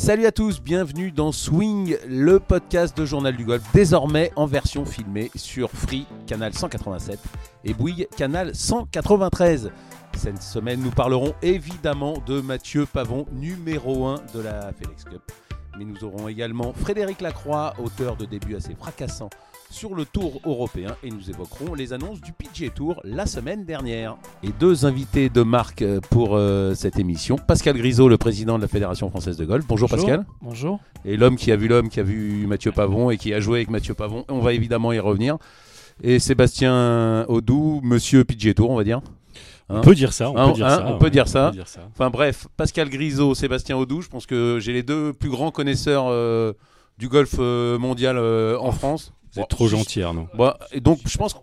Salut à tous, bienvenue dans Swing, le podcast de Journal du Golf, désormais en version filmée sur Free, canal 187, et Bouygues, canal 193. Cette semaine, nous parlerons évidemment de Mathieu Pavon, numéro 1 de la FedEx Cup. Mais nous aurons également Frédéric Lacroix, auteur de débuts assez fracassants sur le Tour européen et nous évoquerons les annonces du PGA Tour la semaine dernière. Et deux invités de marque euh, pour euh, cette émission. Pascal Grisot, le président de la Fédération française de golf. Bonjour, Pascal. Bonjour. Et l'homme qui a vu l'homme, qui a vu Mathieu Pavon et qui a joué avec Mathieu Pavon. On va évidemment y revenir. Et Sébastien Audou, monsieur PGA Tour, on va dire. on peut dire ça, on, Hein, peut, dire hein, ça, on peut dire ça. dire ça. Enfin bref, Pascal Grisot, Sébastien Audou, je pense que j'ai les deux plus grands connaisseurs euh, du golf mondial euh, en France. Vous êtes Bon, trop gentil, Arnaud. Bon, et donc je pense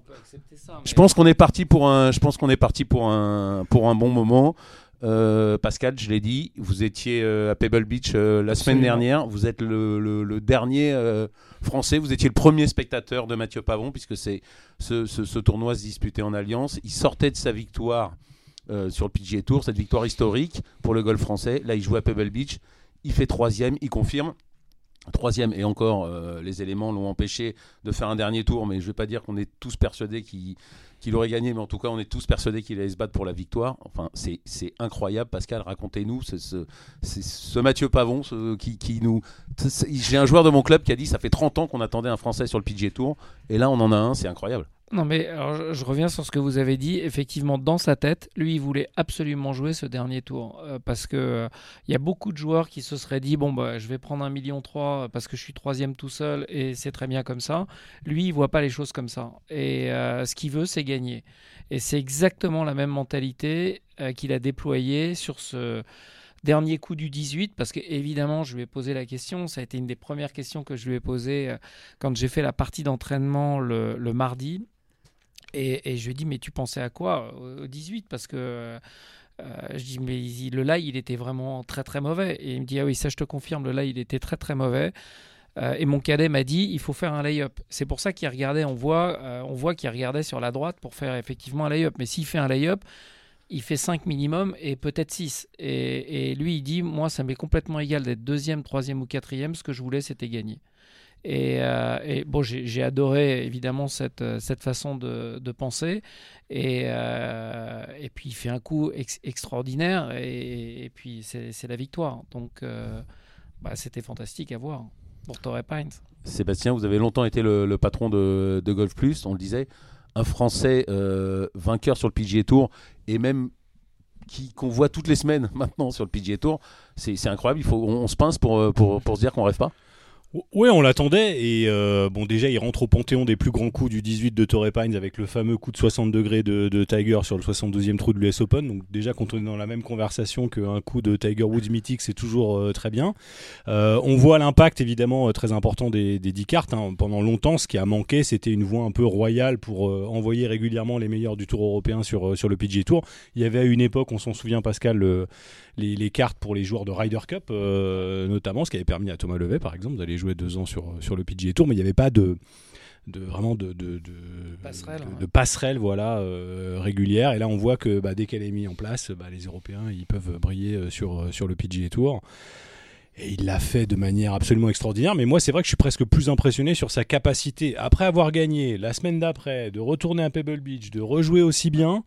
je pense qu'on est parti pour un je pense qu'on est parti pour un pour un bon moment. Euh, Pascal, je l'ai dit, vous étiez euh, à Pebble Beach euh, la semaine dernière. Vous êtes le, le- le dernier euh, français. Vous étiez le premier spectateur de Mathieu Pavon puisque c'est ce, ce- ce tournoi se disputait en alliance. Il sortait de sa victoire euh, sur le PGA Tour, cette victoire historique pour le golf français. Là, il joue à Pebble Beach. Il fait troisième. Il confirme. Troisième et encore, euh, les éléments l'ont empêché de faire un dernier tour, mais je ne vais pas dire qu'on est tous persuadés qu'il aurait gagné, mais en tout cas, on est tous persuadés qu'il allait se battre pour la victoire. Enfin, c'est incroyable. Pascal, racontez-nous ce, ce, c'est ce Mathieu Pavon ce- qui, qui nous. J'ai un joueur de mon club qui a dit ça fait 30 ans qu'on attendait un Français sur le PGA Tour, et là, on en a un, c'est incroyable. Non, mais alors, je, reviens sur ce que vous avez dit. Effectivement, dans sa tête, lui, il voulait absolument jouer ce dernier tour. Euh, parce que euh, il y a beaucoup de joueurs qui se seraient dit bon, bah, je vais prendre un million trois parce que je suis troisième tout seul et c'est très bien comme ça. Lui, il voit pas les choses comme ça. Et euh, ce qu'il veut, c'est gagner. Et c'est exactement la même mentalité euh, qu'il a déployée sur ce dernier coup du 18, parce que évidemment, je lui ai posé la question. Ça a été une des premières questions que je lui ai posées euh, quand j'ai fait la partie d'entraînement le mardi. Et, je lui ai dit, mais tu pensais à quoi au au 18 Parce que euh, je dis, mais il- le lie, il était vraiment très très mauvais. Et il me dit, ah oui, ça je te confirme, le lie, il était très très mauvais. Euh, et mon cadet m'a dit, il faut faire un lay-up. C'est pour ça qu'il regardait, on voit, euh, on voit qu'il regardait sur la droite pour faire effectivement un lay-up. Mais s'il fait un lay-up, il fait 5 minimum et peut-être 6. Et, et lui, il dit, moi, ça m'est complètement égal d'être deuxième, troisième ou quatrième. Ce que je voulais, c'était gagner. Et, euh, et bon, j'ai adoré évidemment cette, euh, cette façon de, penser. Et, euh, et puis il fait un coup ex- extraordinaire. Et, et puis c'est la victoire. Donc bah, c'était fantastique à voir pour Torrey Pines. Sébastien, vous avez longtemps été le, patron de, de Golf Plus, on le disait, un Français vainqueur sur le PGA Tour et même qu'on voit toutes les semaines maintenant sur le PGA Tour, c'est incroyable. Il faut, on, on se pince pour, pour, pour se dire qu'on rêve pas. Ouais, on l'attendait. Et euh, bon, déjà, il rentre au panthéon des plus grands coups du 18 de Torrey Pines avec le fameux coup de 60 degrés de, Tiger sur le 72e trou de l'US Open. Donc, déjà, quand on est dans la même conversation qu'un coup de Tiger Woods mythique, c'est toujours euh, très bien. Euh, on voit l'impact, évidemment, très important des, des 10 cartes. hein. Pendant longtemps, ce qui a manqué, c'était une voie un peu royale pour envoyer régulièrement les meilleurs du tour européen sur, sur le PGA Tour. Il y avait à une époque, on s'en souvient, Pascal, les, les cartes pour les joueurs de Ryder Cup, euh, notamment, ce qui avait permis à Thomas Levet, par exemple, d'aller jouer deux ans sur, sur le PGA Tour, mais il n'y avait pas de, de vraiment de, de, de, Passerelle, de- ouais. de passerelle, voilà, euh, régulière. Et là, on voit que bah, dès qu'elle est mise en place, bah, les Européens, ils peuvent briller euh, sur, sur le PGA Tour. Et il l'a fait de manière absolument extraordinaire. Mais moi, c'est vrai que je suis presque plus impressionné sur sa capacité, après avoir gagné la semaine d'après, de retourner à Pebble Beach, de rejouer aussi bien.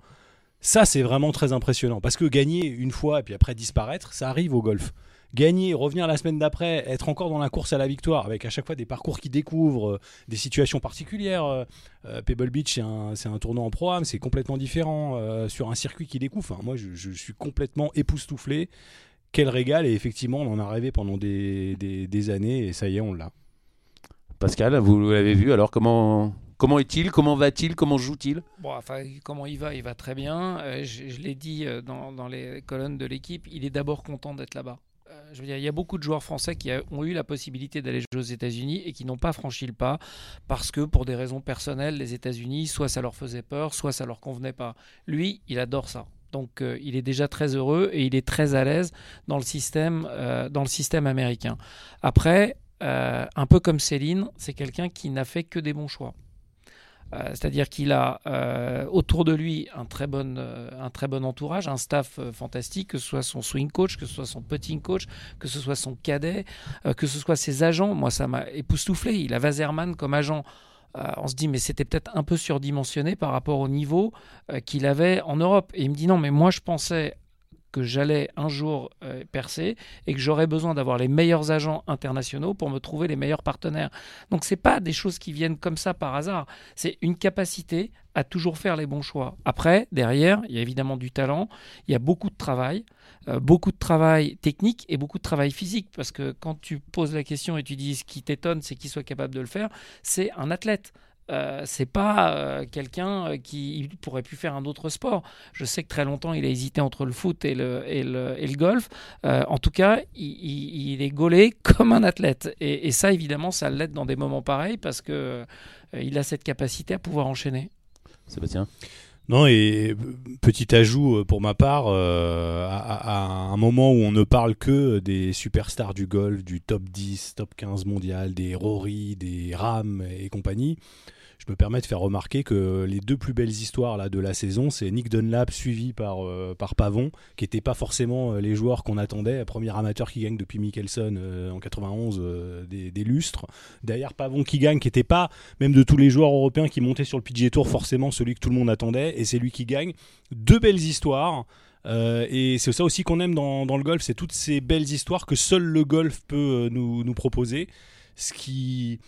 Ça, c'est vraiment très impressionnant. Parce que gagner une fois et puis après disparaître, ça arrive au golf. Gagner, revenir la semaine d'après, être encore dans la course à la victoire, avec à chaque fois des parcours qui découvrent, euh, des situations particulières. Euh, euh, Pebble Beach, c'est un, un tournoi en programme, c'est complètement différent sur un circuit qui découvre. Moi, je, je suis complètement époustouflé. Quel régal, et effectivement, on en a rêvé pendant des, des- des années, et ça y est, on l'a. Pascal, vous l'avez vu, alors comment, comment est-il? Comment va-t-il? Comment joue-t-il? Bon, comment il va? Il va très bien. Euh, je l'ai dit euh, dans, les colonnes de l'équipe, il est d'abord content d'être là-bas. Euh, Je veux dire, il y a beaucoup de joueurs français qui ont eu la possibilité d'aller jouer aux États-Unis et qui n'ont pas franchi le pas parce que pour des raisons personnelles, les États-Unis, soit ça leur faisait peur, soit ça leur convenait pas. Lui, il adore ça. Donc, il est déjà très heureux et il est très à l'aise dans le système, dans le système américain. Après, un peu comme Céline, c'est quelqu'un qui n'a fait que des bons choix. Euh, c'est-à-dire qu'il a euh, autour de lui un très, bon, euh, un très bon entourage, un staff fantastique, que ce soit son swing coach, que ce soit son putting coach, que ce soit son cadet, que ce soit ses agents. Moi, ça m'a époustouflé. Il a Wazerman comme agent. on se dit, mais c'était peut-être un peu surdimensionné par rapport au niveau qu'il avait en Europe. Et il me dit, non, mais moi, je pensais que j'allais un jour euh, percer et que j'aurais besoin d'avoir les meilleurs agents internationaux pour me trouver les meilleurs partenaires. Donc c'est pas des choses qui viennent comme ça par hasard, c'est une capacité à toujours faire les bons choix. Après, derrière, il y a évidemment du talent, il y a beaucoup de travail, euh, beaucoup de travail technique et beaucoup de travail physique parce que quand tu poses la question et tu dis ce qui t'étonne, c'est qu'il soit capable de le faire, c'est un athlète. Euh, c'est pas euh, quelqu'un euh, qui pourrait plus faire un autre sport. Je sais que très longtemps il a hésité entre le foot et le, et le, et le golf. en tout cas, il, est gaulé comme un athlète. Et, ça, évidemment, ça l'aide dans des moments pareils parce que il a cette capacité à pouvoir enchaîner. Sébastien? Non, et petit ajout pour ma part, à, un moment où on ne parle que des superstars du golf, du top 10, top 15 mondial, des Rory, des Ram et compagnie, je me permets de faire remarquer que les deux plus belles histoires là, de la saison, c'est Nick Dunlap suivi par, euh, par Pavon, qui n'étaient pas forcément euh, les joueurs qu'on attendait. Premier amateur qui gagne depuis Mickelson euh, en 91 des, des, lustres. Derrière Pavon qui gagne, qui n'était pas, même de tous les joueurs européens qui montaient sur le PGA Tour, forcément celui que tout le monde attendait, et c'est lui qui gagne. Deux belles histoires. et c'est ça aussi qu'on aime dans, dans, le golf, c'est toutes ces belles histoires que seul le golf peut nous, nous proposer. Ce qui,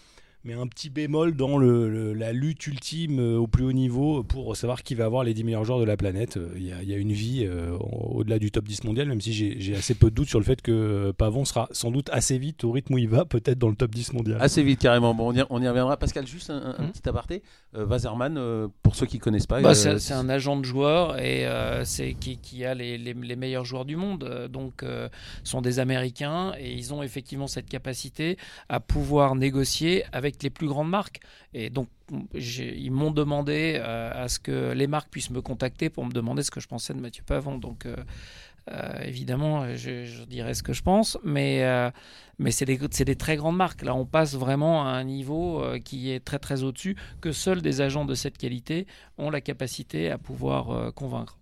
mais un petit bémol dans le, la lutte ultime euh, au plus haut niveau pour savoir qui va avoir les 10 meilleurs joueurs de la planète. Euh, il y a, une vie euh, au-delà du top 10 mondial, même si j'ai assez peu de doutes sur le fait que Pavon sera sans doute assez vite au rythme où il va, peut-être dans le top 10 mondial. Assez vite, carrément. Bon, on, y, on y reviendra. Pascal, juste un, mmh. petit aparté. Euh, Wazerman, pour ceux qui ne connaissent pas. Bah, c'est un agent de joueurs et c'est qui, qui, a les, les, les, meilleurs joueurs du monde. Donc, sont des Américains et ils ont effectivement cette capacité à pouvoir négocier avec les plus grandes marques. Et donc, ils m'ont demandé euh, à ce que les marques puissent me contacter pour me demander ce que je pensais de Mathieu Pavon. Donc, euh, euh, évidemment, je, dirais ce que je pense, mais, mais c'est des, des, très grandes marques. Là, on passe vraiment à un niveau qui est très très au-dessus, que seuls des agents de cette qualité ont la capacité à pouvoir convaincre.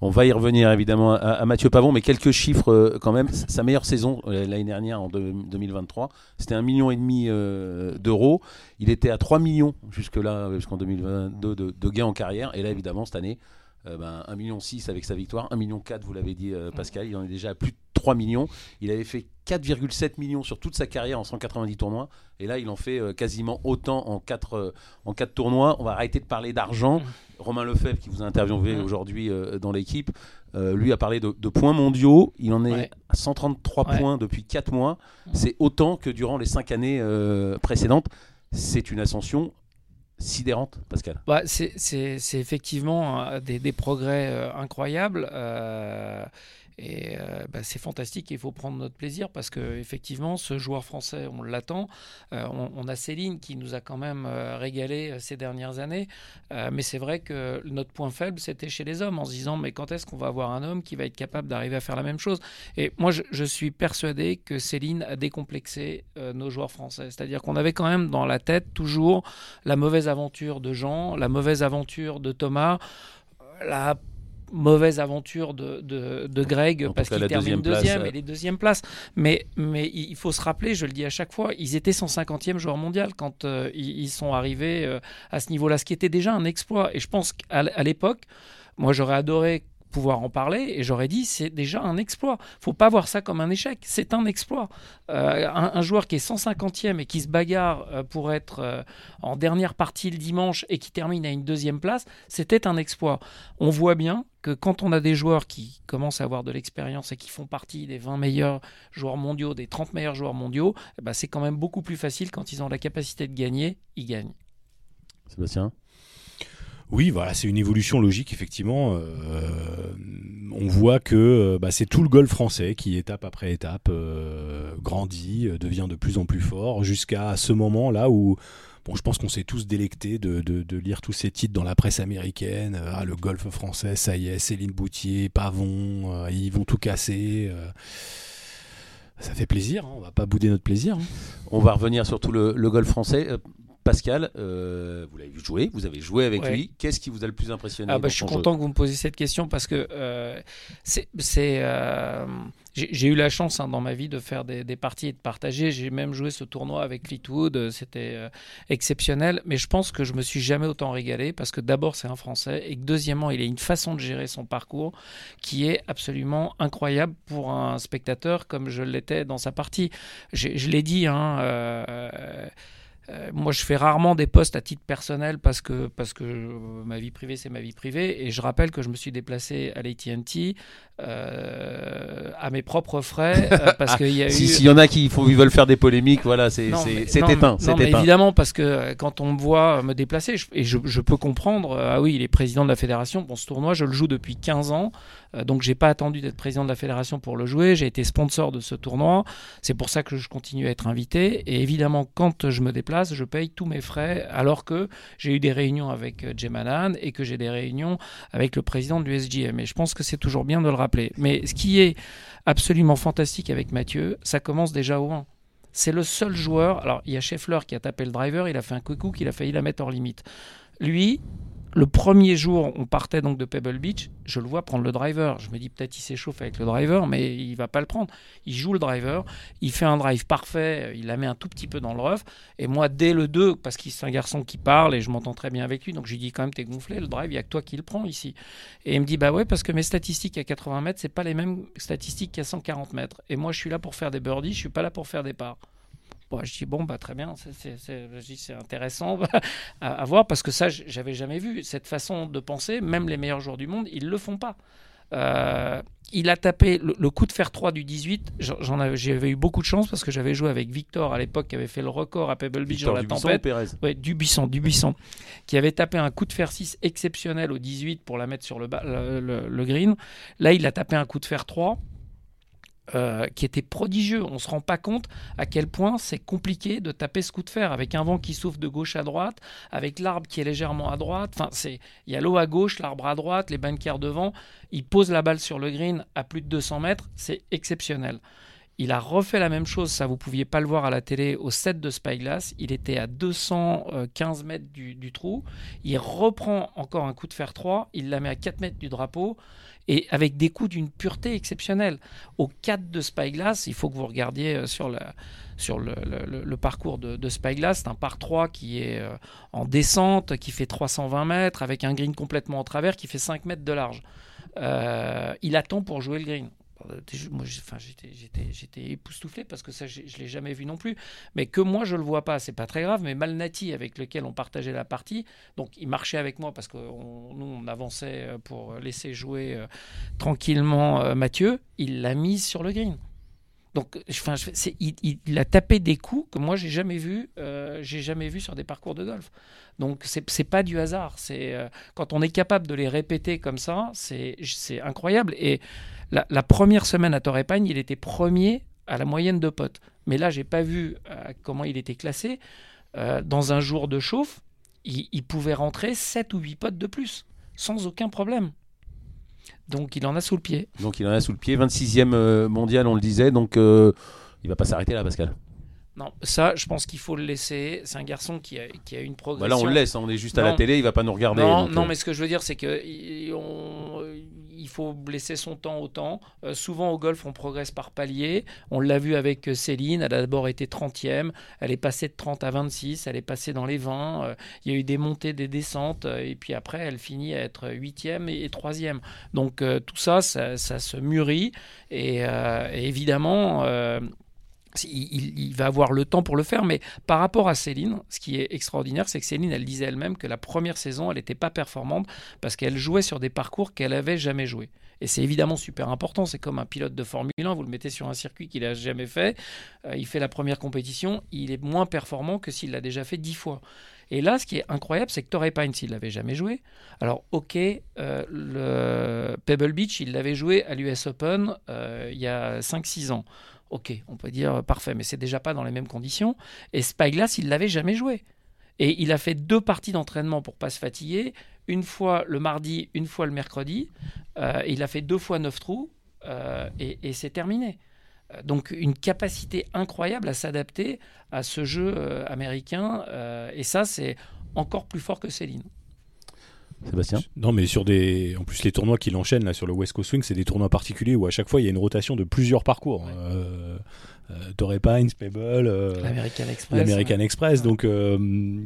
On va y revenir évidemment à, Mathieu Pavon, mais quelques chiffres euh, quand même. Sa meilleure saison euh, l'année dernière, en 2023, c'était un million et demi euh, d'euros. Il était à 3 millions jusque-là, jusqu'en 2022, de, gains en carrière. Et là, évidemment, cette année, ben, 1,6 million avec sa victoire, 1,4 million, vous l'avez dit Pascal, il en est déjà à plus de 3 millions. Il avait fait 4,7 millions sur toute sa carrière en 190 tournois. Et là, il en fait quasiment autant en 4, en 4 tournois. On va arrêter de parler d'argent. Romain Lefebvre, qui vous a interviewé aujourd'hui euh, dans l'équipe, euh, lui a parlé de, points mondiaux. Il en est à 133 points depuis 4 mois. C'est autant que durant les 5 années euh, précédentes. C'est une ascension sidérante, Pascal. Bah, c'est effectivement des, des progrès incroyables. Et euh, bah, c'est fantastique, il faut prendre notre plaisir parce que effectivement, ce joueur français, on l'attend. Euh, on, a Céline qui nous a quand même euh, régalé ces dernières années, mais c'est vrai que notre point faible, c'était chez les hommes, en se disant mais quand est-ce qu'on va avoir un homme qui va être capable d'arriver à faire la même chose? Et moi, je, je, suis persuadé que Céline a décomplexé nos joueurs français, c'est-à-dire qu'on avait quand même dans la tête toujours la mauvaise aventure de Jean, la mauvaise aventure de Thomas la mauvaise aventure de, de, Greg parce qu'il termine deuxième et les deuxièmes places. Mais, mais il faut se rappeler, je le dis à chaque fois, ils étaient 150e joueur mondial quand euh, ils, sont arrivés euh, à ce niveau-là, ce qui était déjà un exploit. Et je pense qu'à l'époque, moi j'aurais adoré pouvoir en parler et j'aurais dit c'est déjà un exploit. Faut pas voir ça comme un échec, c'est un exploit. Euh, un, joueur qui est 150e et qui se bagarre euh, pour être euh, en dernière partie le dimanche et qui termine à une deuxième place, c'était un exploit. On voit bien que quand on a des joueurs qui commencent à avoir de l'expérience et qui font partie des 20 meilleurs joueurs mondiaux, des 30 meilleurs joueurs mondiaux, eh ben c'est quand même beaucoup plus facile quand ils ont la capacité de gagner, ils gagnent. Sébastien? Oui, voilà, c'est une évolution logique, effectivement. Euh, on voit que euh, bah, c'est tout le golf français qui, étape après étape, euh, grandit, devient de plus en plus fort, jusqu'à ce moment-là où Bon, je pense qu'on s'est tous délectés de, lire tous ces titres dans la presse américaine. ah, le golf français, ça y est, Céline Boutier, Pavon, ils vont tout casser. ça fait plaisir, hein, on va pas bouder notre plaisir. Hein. On va revenir sur tout le golf français. Pascal, euh, vous l'avez vu jouer, vous avez joué avec Ouais. lui. Qu'est-ce qui vous a le plus impressionné Ah bah, je suis content que vous me posiez cette question parce que euh, c'est, euh, j'ai, eu la chance hein, dans ma vie de faire des, des parties et de partager. J'ai même joué ce tournoi avec Fleetwood, c'était euh, exceptionnel. Mais je pense que je me suis jamais autant régalé parce que d'abord c'est un Français et que deuxièmement il a une façon de gérer son parcours qui est absolument incroyable pour un spectateur comme je l'étais dans sa partie. Je l'ai dit. Hein, euh, moi, je fais rarement des posts à titre personnel parce que, parce que euh, ma vie privée, c'est ma vie privée. Et je rappelle que je me suis déplacé à l'AT&T euh, à mes propres frais euh, parce qu'il y a Si- eu... S'il y en a qui font, ils veulent faire des polémiques, voilà, c'est éteint. non, mais évidemment, parce que euh, quand on me voit me déplacer, je- et je, je peux comprendre, euh, ah oui, il est président de la fédération. Bon, ce tournoi, je le joue depuis 15 ans, euh, donc j'ai pas attendu d'être président de la fédération pour le jouer. J'ai été sponsor de ce tournoi. C'est pour ça que je continue à être invité. Et évidemment, quand je me déplace, je paye tous mes frais, alors que j'ai eu des réunions avec euh, Jim Allen et que j'ai des réunions avec le président de l'USGM. Et je pense que c'est toujours bien de le rappeler. Mais ce qui est absolument fantastique avec Mathieu, ça commence déjà au 1. C'est le seul joueur. Alors, il y a Scheffler qui a tapé le driver, il a fait un coucou qu'il a failli la mettre hors limite. Lui, le premier jour, on partait donc de Pebble Beach, je le vois prendre le driver. Je me dis peut-être il s'échauffe avec le driver, mais il va pas le prendre. Il joue le driver, il fait un drive parfait, il la met un tout petit peu dans le rough. Et moi, dès le 2, parce qu'il c'est un garçon qui parle et je m'entends très bien avec lui, donc je lui dis quand même t'es gonflé, le drive, il y a que toi qui le prends ici. Et il me dit bah ouais, parce que mes statistiques à 80 mètres, c'est pas les mêmes statistiques qu'à 140 mètres. Et moi, je suis là pour faire des birdies, je suis pas là pour faire des parts. Bon, je dis bon bah très bien, c'est- intéressant à, à voir parce que ça j'avais jamais vu cette façon de penser. Même les meilleurs joueurs du monde, ils le font pas. Euh, il a tapé le, le coup de fer 3 du 18. j'en- J'en avais, j'avais eu beaucoup de chance parce que j'avais joué avec Victor à l'époque qui avait fait le record à Pebble Beach dans la tempête. ou Pérez Ouais, Dubuisson, Dubuisson, qui avait tapé un coup de fer 6 exceptionnel au 18 pour la mettre sur le- le green. Là, il a tapé un coup de fer 3 euh, qui était prodigieux. On se rend pas compte à quel point c'est compliqué de taper ce coup de fer avec un vent qui souffle de gauche à droite, avec l'arbre qui est légèrement à droite. Enfin, c'est il y a l'eau à gauche, l'arbre à droite, les bunkers devant. Il pose la balle sur le green à plus de 200 mètres. C'est exceptionnel. Il a refait la même chose, ça vous pouviez pas le voir à la télé, au set de Spyglass. Il était à 215 mètres du, du trou. Il reprend encore un coup de fer 3, il la met à 4 mètres du drapeau, et avec des coups d'une pureté exceptionnelle. Au 4 de Spyglass, il faut que vous regardiez euh, sur, le, parcours de, de Spyglass, c'est un par 3 qui est euh, en descente, qui fait 320 mètres, avec un green complètement en travers qui fait 5 mètres de large. Euh, il attend pour jouer le green. Moi, j'étais, époustouflé parce que ça, je ne l'ai jamais vu non plus. Mais que moi, je le vois pas, c'est pas très grave. Mais Malnati, avec lequel on partageait la partie, donc il marchait avec moi parce que on- nous, on avançait euh, pour laisser jouer euh, tranquillement euh, Mathieu. Il l'a mise sur le green. Donc, il, a tapé des coups que moi j'ai jamais vu, euh, j'ai jamais vu sur des parcours de golf. Donc, c'est c'est pas du hasard. C'est euh, quand on est capable de les répéter comme ça, c'est incroyable. Et la, première semaine à Torrepagne, il était premier à la moyenne de potes. Mais là, j'ai pas vu euh, comment il était classé. Dans un jour de chauffe, il, il pouvait rentrer 7 ou 8 potes de plus, sans aucun problème. Donc, il en a sous le pied. Donc il en a sous le pied. 26e euh, mondial, on le disait. Donc euh, il va pas s'arrêter là, Pascal. Non, ça, je pense qu'il faut le laisser. C'est un garçon qui a, qui a une Bah progression. là, on le laisse. On est juste à la télé. Il va pas nous regarder. Non, donc, non, euh, mais ce que je veux dire, c'est que il, on- il faut laisser son temps au temps. Euh, souvent au golf, on progresse par palier. On l'a vu avec euh, Céline. Elle a d'abord été 30e. Elle est passée de 30 à 26. Elle est passée dans les 20. Euh, il y a eu des montées, des descentes. euh, et puis après, elle finit à être 8e et, et 3e. Donc euh, tout ça, ça, ça se mûrit. Et, euh, et évidemment. Il va avoir le temps pour le faire, mais par rapport à Céline, ce qui est extraordinaire, c'est que Céline, elle disait elle-même que la première saison, elle n'était pas performante parce qu'elle jouait sur des parcours qu'elle avait jamais joué. Et c'est évidemment super important. C'est comme un pilote de Formule 1, vous le mettez sur un circuit qu'il n'a jamais fait, euh, il fait la première compétition, il est moins performant que s'il l'a déjà fait dix fois. Et là, ce qui est incroyable, c'est que Torrey Pines, il l'avait jamais joué. Alors, ok, euh, le Pebble Beach, il l'avait joué à l'US Open euh, il y a 5-6 ans. Ok, on peut dire euh, parfait, mais c'est déjà pas dans les mêmes conditions. Et Spyglass, il l'avait jamais joué. Et il a fait deux parties d'entraînement pour pas se fatiguer. Une fois le mardi, une fois le mercredi. Euh, il a fait deux fois neuf trous euh, et, c'est terminé. Donc une capacité incroyable à s'adapter à ce jeu américain. et ça, c'est encore plus fort que Céline. Sébastien Non, mais sur des. En plus, les tournois qu'il enchaîne là sur le West Coast Swing, c'est des tournois particuliers où à chaque fois il y a une rotation de plusieurs parcours. Ouais. Euh, euh, Torrey Pines, Pebble, euh, L'American Express. Donc euh,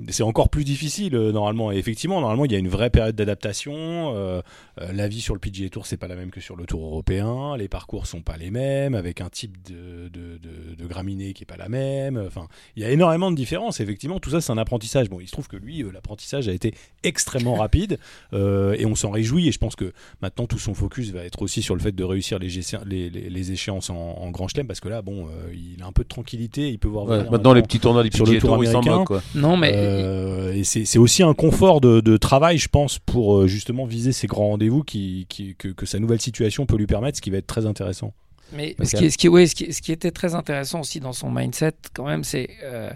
c'est encore plus difficile euh, normalement. Et effectivement, normalement, il y a une vraie période d'adaptation. Euh, euh, la vie sur le PGA Tour, c'est pas la même que sur le Tour européen. Les parcours sont pas les mêmes, avec un type de, de, de, de graminée qui est pas la même. Enfin, il y a énormément de différences. Effectivement, tout ça, c'est un apprentissage. Bon, il se trouve que lui, euh, l'apprentissage a été extrêmement rapide euh, et on s'en réjouit. Et je pense que maintenant, tout son focus va être aussi sur le fait de réussir les, gessi- les, les, les échéances en, en Grand Chelem parce que là, bon, euh, il a un peu de tranquillité. Il peut voir Ouais, Maintenant, les petits tournois du sur le Tour américain. Quoi. Non, mais euh, et c'est aussi un confort de, de travail, je pense, pour euh, justement viser ces grands rendez-vous qui, qui- que, que sa nouvelle situation peut lui permettre, ce qui va être très intéressant. Mais ce qui, est- ce, qui, ouais, ce, qui, ce qui était très intéressant aussi dans son mindset, quand même, c'est. euh,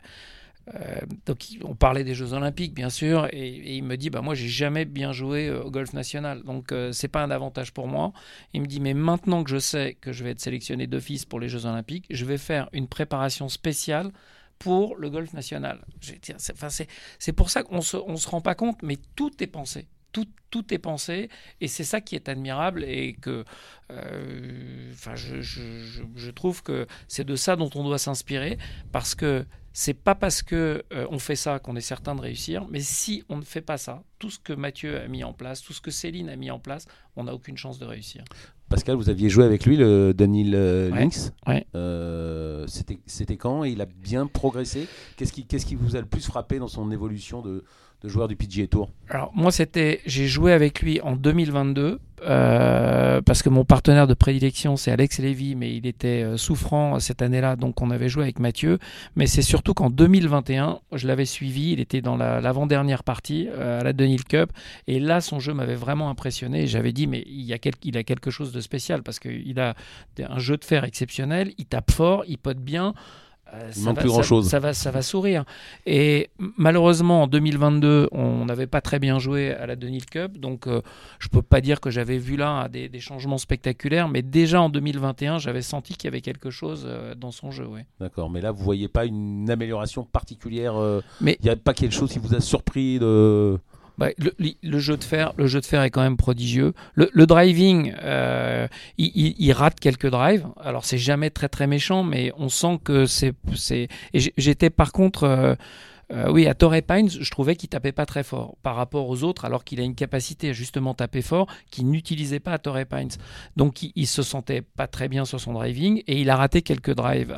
euh, donc, on parlait des Jeux Olympiques, bien sûr, et, il me dit bah, Moi, j'ai jamais bien joué euh, au golf national, donc euh, c'est pas un avantage pour moi. Il me dit Mais maintenant que je sais que je vais être sélectionné d'office pour les Jeux Olympiques, je vais faire une préparation spéciale pour le golf national. C'est pour ça qu'on se, on se rend pas compte, mais tout est pensé. Tout, tout est pensé, et c'est ça qui est admirable, et que euh, enfin, je- je trouve que c'est de ça dont on doit s'inspirer parce que c'est pas parce que euh, on fait ça qu'on est certain de réussir, mais si on ne fait pas ça, tout ce que Mathieu a mis en place, tout ce que Céline a mis en place, on n'a aucune chance de réussir. Pascal, vous aviez joué avec lui, le Daniel euh, Ouais, Lynx. ouais. Euh, C'était quand? Et il a bien progressé? Qu'est-ce qui, qu'est-ce qui vous a le plus frappé dans son évolution de, de joueur du PGA Tour Alors moi c'était, j'ai joué avec lui en 2022 euh, parce que mon partenaire de prédilection c'est Alex Lévy, mais il était euh, souffrant cette année-là, donc on avait joué avec Mathieu. Mais c'est surtout qu'en 2021, je l'avais suivi, il était dans la- l'avant-dernière partie euh, à la Dunhill Cup, et là son jeu m'avait vraiment impressionné. J'avais dit mais il y a il a quelque chose de spécial parce qu'il a un jeu de fer exceptionnel, il tape fort, il pote bien. Euh, Il manque va- plus ça- grand-chose. Ça va, ça va sourire. Et malheureusement, en 2022, on n'avait pas très bien joué à la Dunhill Cup, donc euh, je peux pas dire que j'avais vu là des, des changements spectaculaires, mais déjà en 2021, j'avais senti qu'il y avait quelque chose euh, dans son jeu. ouais. D'accord, mais là, vous voyez pas une amélioration particulière euh, Mais- il n'y a pas quelque chose qui vous a surpris de... Bah, le, le jeu de fer, le jeu de fer est quand même prodigieux. Le, le driving, euh, il, il- il rate quelques drives. Alors c'est jamais très très méchant, mais on sent que c'est j'étais par contre, euh, euh, oui, à Torrey Pines, je trouvais qu'il tapait pas très fort par rapport aux autres, alors qu'il a une capacité à justement taper fort qu'il n'utilisait pas à Torrey Pines. Donc il, il se sentait pas très bien sur son driving et il a raté quelques drives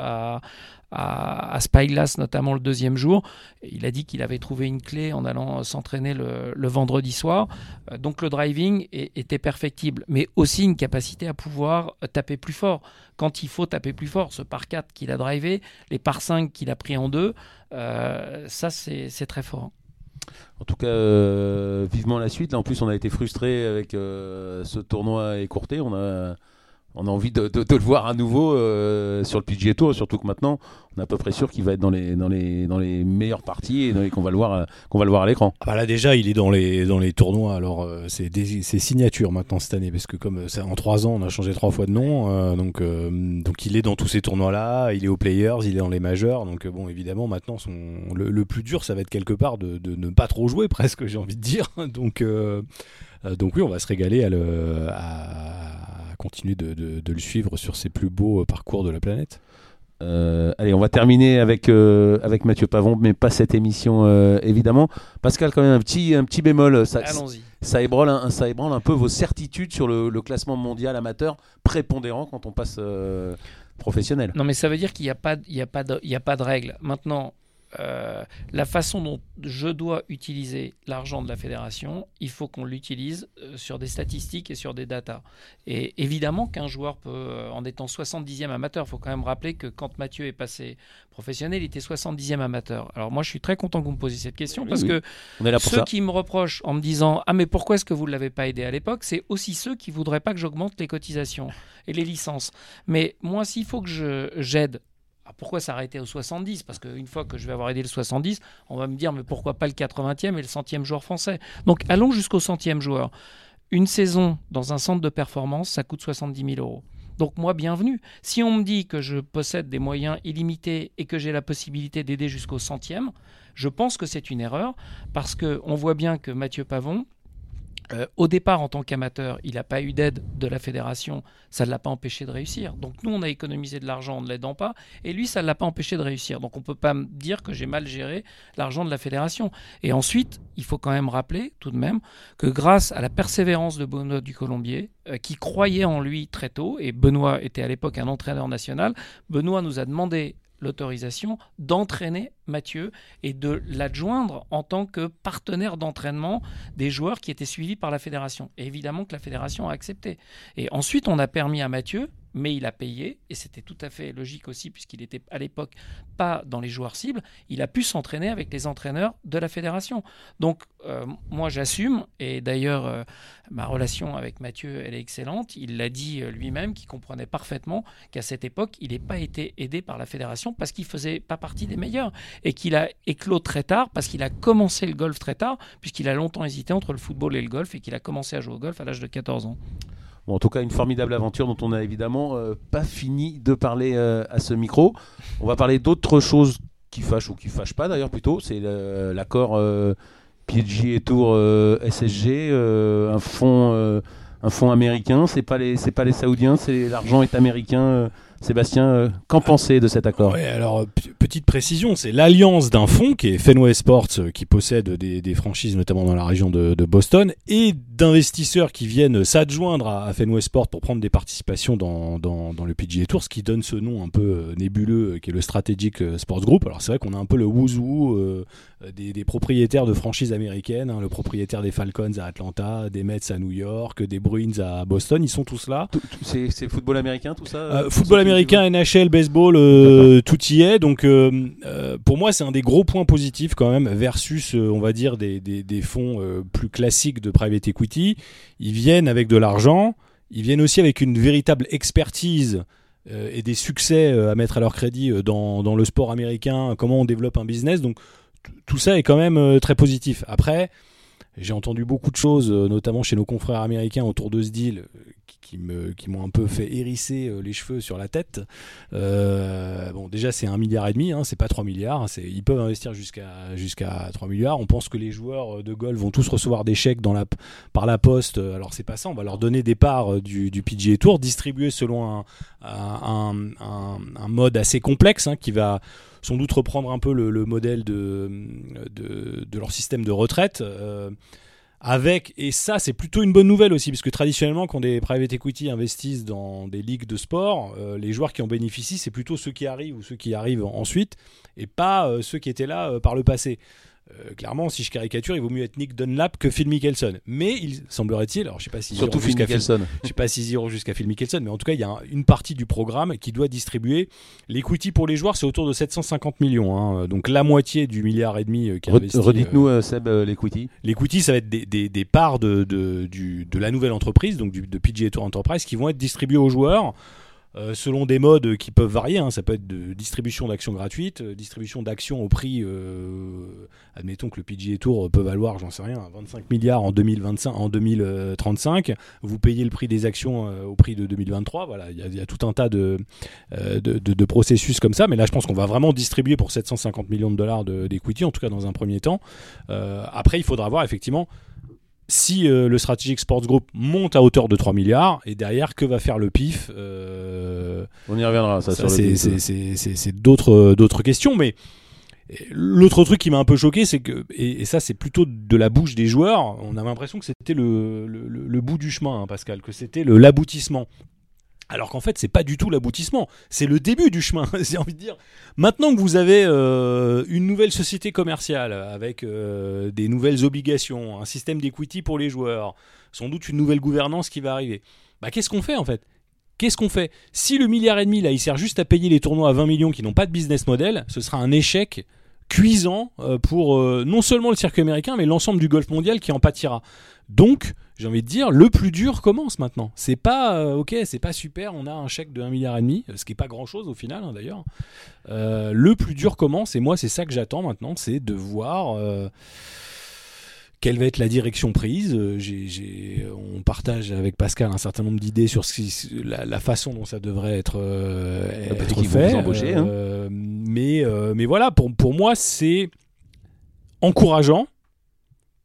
à Spyglass, notamment le deuxième jour. Il a dit qu'il avait trouvé une clé en allant s'entraîner le, vendredi soir. Euh, Donc le driving était perfectible, mais aussi une capacité à pouvoir taper plus fort. Quand il faut taper plus fort, ce par 4 qu'il a drivé, les par 5 qu'il a pris en deux, ça c'est c'est très fort. En tout cas, euh, vivement la suite. Là, en plus, on a été frustré avec euh, ce tournoi écourté. On a, on a envie de, le voir à nouveau euh, sur le PGA Tour, surtout que maintenant, on est à peu près sûr qu'il va être dans les, meilleures parties et les- qu'on va le voir, à- l'écran. Ah bah là déjà, il est dans les dans les tournois. Alors euh, c'est signature maintenant cette année parce que comme euh, en trois ans, on a changé trois fois de nom. euh, donc euh, il est dans tous ces tournois là. Il est aux Players, il est dans les majeurs. Donc euh, évidemment maintenant, le, plus dur, ça va être quelque part de, ne pas trop jouer presque. J'ai envie de dire. Donc euh, euh, donc oui, on va se régaler à le à continuer de, de, de le suivre sur ses plus beaux euh, parcours de la planète. Euh, allez, on va terminer avec, euh, avec Mathieu Pavon, mais pas cette émission euh, évidemment. Pascal, quand même un petit, un petit bémol. Ça, Allons-y. ça, ébranle un, ça ébranle un peu vos certitudes sur le, le classement mondial amateur prépondérant quand on passe euh, professionnel. Non, mais ça veut dire qu'il n'y a, pas de- il y a, pas de- il y a pas de règle. Maintenant, euh, la façon dont je dois utiliser l'argent de la fédération, il faut qu'on l'utilise euh, sur des statistiques et sur des datas. Et évidemment qu'un joueur peut, euh, en étant 70e amateur, il faut quand même rappeler que quand Mathieu est passé professionnel, il était 70e amateur. Alors moi, je suis très content que vous me posiez cette question Oui, parce oui. que On est là pour ceux ça. qui me reprochent en me disant Ah, mais pourquoi est-ce que vous ne l'avez pas aidé à l'époque? C'est aussi ceux qui voudraient pas que j'augmente les cotisations et les licences. Mais moi, s'il faut que je j'aide. Ah, pourquoi s'arrêter au 70 Parce qu'une fois que je vais avoir aidé le 70, on va me dire mais pourquoi pas le 80e et le 100e joueur français? Donc allons jusqu'au 100e joueur. Une saison dans un centre de performance, ça coûte 70 000 euros. Donc moi, bienvenue. Si on me dit que je possède des moyens illimités et que j'ai la possibilité d'aider jusqu'au centième, je pense que c'est une erreur parce qu'on voit bien que Mathieu Pavon, euh, au départ, en tant qu'amateur, il n'a pas eu d'aide de la fédération, ça ne l'a pas empêché de réussir. Donc nous, on a économisé de l'argent en ne l'aidant pas, et lui, ça ne l'a pas empêché de réussir. Donc on ne peut pas me dire que j'ai mal géré l'argent de la fédération. Et ensuite, il faut quand même rappeler, tout de même, que grâce à la persévérance de Benoît du Colombier, euh, qui croyait en lui très tôt, et Benoît était à l'époque un entraîneur national, Benoît nous a demandé l'autorisation d'entraîner Mathieu et de l'adjoindre en tant que partenaire d'entraînement des joueurs qui étaient suivis par la fédération. Et évidemment que la fédération a accepté. Et ensuite, on a permis à Mathieu mais il a payé, et c'était tout à fait logique aussi, puisqu'il était à l'époque pas dans les joueurs cibles, il a pu s'entraîner avec les entraîneurs de la fédération. Donc euh, moi j'assume, et d'ailleurs euh, ma relation avec Mathieu, elle est excellente, il l'a dit euh, lui-même, qu'il comprenait parfaitement qu'à cette époque, il n'ait pas été aidé par la fédération parce qu'il faisait pas partie des meilleurs, et qu'il a éclos très tard, parce qu'il a commencé le golf très tard, puisqu'il a longtemps hésité entre le football et le golf, et qu'il a commencé à jouer au golf à l'âge de 14 ans en tout cas, une formidable aventure dont on n'a évidemment euh, pas fini de parler euh, à ce micro. On va parler d'autres choses qui fâchent ou qui fâchent pas d'ailleurs plutôt. C'est l'accord euh, PG Tour SSG, un fonds, un fonds américain. C'est pas les, c'est pas les Saoudiens, c'est l'argent est américain. Sébastien, euh, qu'en pensez de cet accord? Alors, petite précision, c'est l'alliance d'un fonds qui est Fenway Sports, euh, qui possède des, franchises notamment dans la région de, Boston, et d'investisseurs qui viennent s'adjoindre à, Fenway Sports pour prendre des participations dans, dans, le PGA Tour, ce qui donne ce nom un peu euh, nébuleux, qui est le Strategic Sports Group. Alors, c'est vrai qu'on a un peu le wouzou des, propriétaires de franchises américaines, hein, le propriétaire des Falcons à Atlanta, des Mets à New York, des Bruins à Boston, ils sont tous là. C'est football américain tout ça Football américain, NHL, baseball, euh, tout y est. Donc euh, euh, pour moi, c'est un des gros points positifs quand même versus, on va dire, des, fonds plus classiques de private equity. Ils viennent avec de l'argent, ils viennent aussi avec une véritable expertise et des succès à mettre à leur crédit dans, dans, le sport américain, comment on développe un business. Donc tout ça est quand même très positif. Après, j'ai entendu beaucoup de choses, notamment chez nos confrères américains autour de ce deal, qui me qui m'ont un peu fait hérisser euh, les cheveux sur la tête. Euh, bon, déjà c'est un milliard et demi, hein, c'est pas 3 milliards. Hein, ils peuvent investir jusqu'à jusqu'à 3 milliards. On pense que les joueurs de golf vont tous recevoir des chèques par la poste. Alors c'est pas ça. On va leur donner des parts euh, du, du PGA Tour distribuées selon un, mode assez complexe hein, qui va sans doute reprendre un peu le, modèle de, leur système de retraite avec, et ça c'est plutôt une bonne nouvelle aussi, parce que traditionnellement quand des private equity investissent dans des ligues de sport, euh, les joueurs qui en bénéficient c'est plutôt ceux qui arrivent ou ceux qui arrivent ensuite, et pas euh, ceux qui étaient là euh, par le passé. Euh, clairement, si je caricature, il vaut mieux être Nick Dunlap que Phil Mickelson. Mais il semblerait-il, alors je sais pas si surtout Phil Mickelson, je sais pas s'ils iront jusqu'à Phil Mickelson, mais en tout cas, il y a une partie du programme qui doit distribuer l'equity pour les joueurs, c'est autour de 750 millions, hein. donc la moitié du milliard et demi euh, qui investi. Redites-nous euh, Seb l'equity. L'equity, ça va être des, parts de, de, la nouvelle entreprise, donc du, de PGA Tour Enterprise, qui vont être distribuées aux joueurs. Euh, selon des modes qui peuvent varier. Hein. Ça peut être de distribution d'actions gratuites, euh, distribution d'actions au prix, euh, admettons que le PGA Tour peut valoir, j'en sais rien, 25 milliards en 2025, en 2035. Vous payez le prix des actions au prix de 2023. Voilà, il y, a tout un tas de, de, processus comme ça. Mais là, je pense qu'on va vraiment distribuer pour 750 millions de dollars d'equity, en tout cas dans un premier temps. après, il faudra voir effectivement si euh, le Strategic Sports Group monte à hauteur de 3 milliards, et derrière, que va faire le PIF euh, On y reviendra, ça, c'est d'autres, d'autres questions, mais l'autre truc qui m'a un peu choqué, c'est que, et, ça c'est plutôt de la bouche des joueurs, on avait l'impression que c'était le, le, bout du chemin, hein, Pascal, que c'était l'aboutissement. Alors qu'en fait, c'est pas du tout l'aboutissement, c'est le début du chemin. J'ai envie de dire. Maintenant que vous avez euh, une nouvelle société commerciale avec euh, des nouvelles obligations, un système d'equity pour les joueurs, sans doute une nouvelle gouvernance qui va arriver. Bah, qu'est-ce qu'on fait en fait? Qu'est-ce qu'on fait? Si le milliard et demi là, il sert juste à payer les tournois à 20 millions qui n'ont pas de business model, ce sera un échec cuisant euh, pour non seulement le circuit américain, mais l'ensemble du golf mondial qui en pâtira. Donc, j'ai envie de dire, le plus dur commence maintenant. C'est pas, euh, ok, c'est pas super, on a un chèque de 1 milliard et demi, ce qui est pas grand chose au final hein, d'ailleurs. Euh, le plus dur commence, et moi c'est ça que j'attends maintenant, c'est de voir euh, quelle va être la direction prise On partage avec Pascal un certain nombre d'idées sur la, façon dont ça devrait être, fait. Hein. mais, mais voilà, pour, pour moi, c'est encourageant,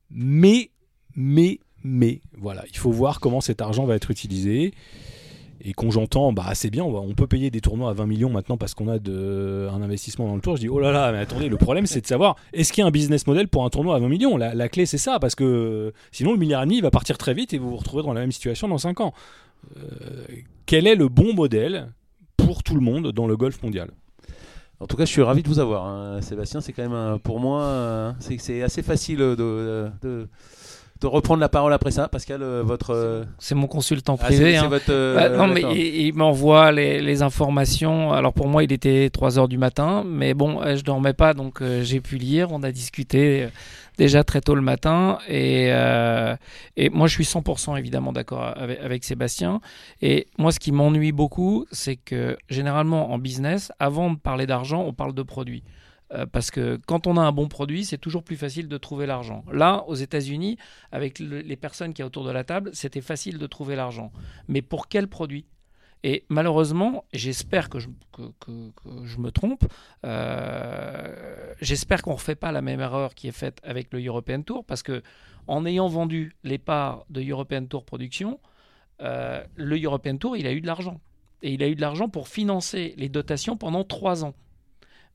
mais, mais, mais, voilà, il faut voir comment cet argent va être utilisé. Et quand j'entends, bah c'est bien, on, peut payer des tournois à 20 millions maintenant parce qu'on a un investissement dans le tour. Je dis, oh là là, mais attendez, le problème c'est de savoir, est-ce qu'il y a un business model pour un tournoi à 20 millions? La, clé c'est ça, parce que sinon le milliard et demi va partir très vite et vous vous retrouvez dans la même situation dans 5 ans. Euh, quel est le bon modèle pour tout le monde dans le golf mondial? En tout cas, je suis ravi de vous avoir, hein. Sébastien. C'est quand même, pour moi, c'est assez facile de reprendre la parole après ça, Pascal, euh, votre. Euh, c'est mon consultant ah, privé. Hein. votre, euh, bah, non, mais il, m'envoie les, informations. Alors pour moi, il était 3 h du matin, mais bon, je dormais pas, donc j'ai pu lire. On a discuté déjà très tôt le matin, et, et moi, je suis 100% évidemment d'accord avec, avec, Sébastien. Et moi, ce qui m'ennuie beaucoup, c'est que généralement en business, avant de parler d'argent, on parle de produits. Euh, parce que quand on a un bon produit, c'est toujours plus facile de trouver l'argent. Là, aux États-Unis, avec les personnes qui y autour de la table, c'était facile de trouver l'argent. Mais pour quel produit? Et malheureusement, j'espère que je, me trompe, euh, j'espère qu'on ne refait pas la même erreur qui est faite avec le European Tour, parce que en ayant vendu les parts de European Tour Production, euh, le European Tour, il a eu de l'argent. Et il a eu de l'argent pour financer les dotations pendant trois ans.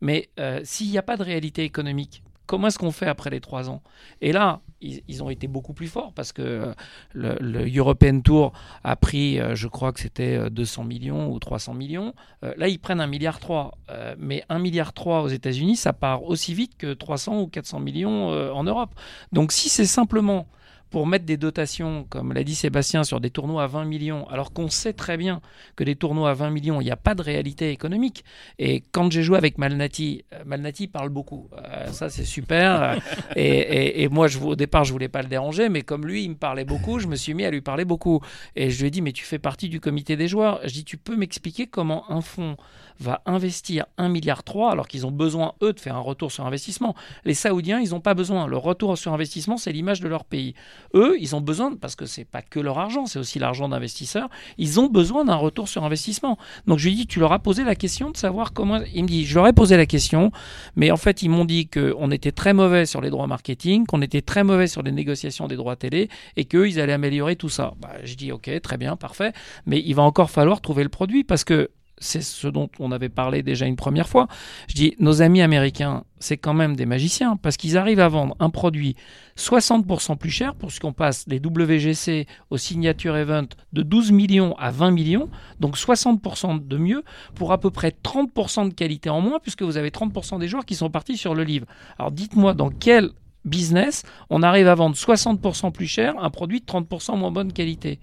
Mais euh, s'il n'y a pas de réalité économique, comment est-ce qu'on fait après les trois ans? Et là, ils, ont été beaucoup plus forts parce que euh, le, European Tour a pris, euh, je crois que c'était 200 millions ou 300 millions. là, ils prennent un milliard 3. mais un milliard 3 aux États-Unis, ça part aussi vite que 300 ou 400 millions en Europe. Donc si c'est simplement pour mettre des dotations, comme l'a dit Sébastien, sur des tournois à 20 millions, alors qu'on sait très bien que des tournois à 20 millions, il n'y a pas de réalité économique. Et quand j'ai joué avec Malnati, euh, Malnati parle beaucoup. Euh, ça, c'est super. et, moi, je, au départ, je voulais pas le déranger, mais comme lui, il me parlait beaucoup, je me suis mis à lui parler beaucoup. Et je lui ai dit, mais tu fais partie du comité des joueurs. Je dis, tu peux m'expliquer comment un fonds va investir 1,3 milliard alors qu'ils ont besoin, eux, de faire un retour sur investissement. Les Saoudiens, ils n'ont pas besoin. Le retour sur investissement, c'est l'image de leur pays. Eux, ils ont besoin, parce que c'est pas que leur argent, c'est aussi l'argent d'investisseurs, ils ont besoin d'un retour sur investissement. Donc je lui dit, tu leur as posé la question de savoir comment... Il me dit, je leur ai posé la question, mais en fait, ils m'ont dit qu'on était très mauvais sur les droits marketing, qu'on était très mauvais sur les négociations des droits télé, et qu'eux, ils allaient améliorer tout ça. Bah, je dis, ok, très bien, parfait, mais il va encore falloir trouver le produit, parce que c'est ce dont on avait parlé déjà une première fois. Je dis, nos amis américains, c'est quand même des magiciens, parce qu'ils arrivent à vendre un produit 60% plus cher, puisqu'on passe des WGC au Signature Event de 12 millions à 20 millions, donc 60% de mieux, pour à peu près 30% de qualité en moins, puisque vous avez 30% des joueurs qui sont partis sur le livre. Alors dites-moi dans quel business on arrive à vendre 60% plus cher un produit de 30% moins bonne qualité?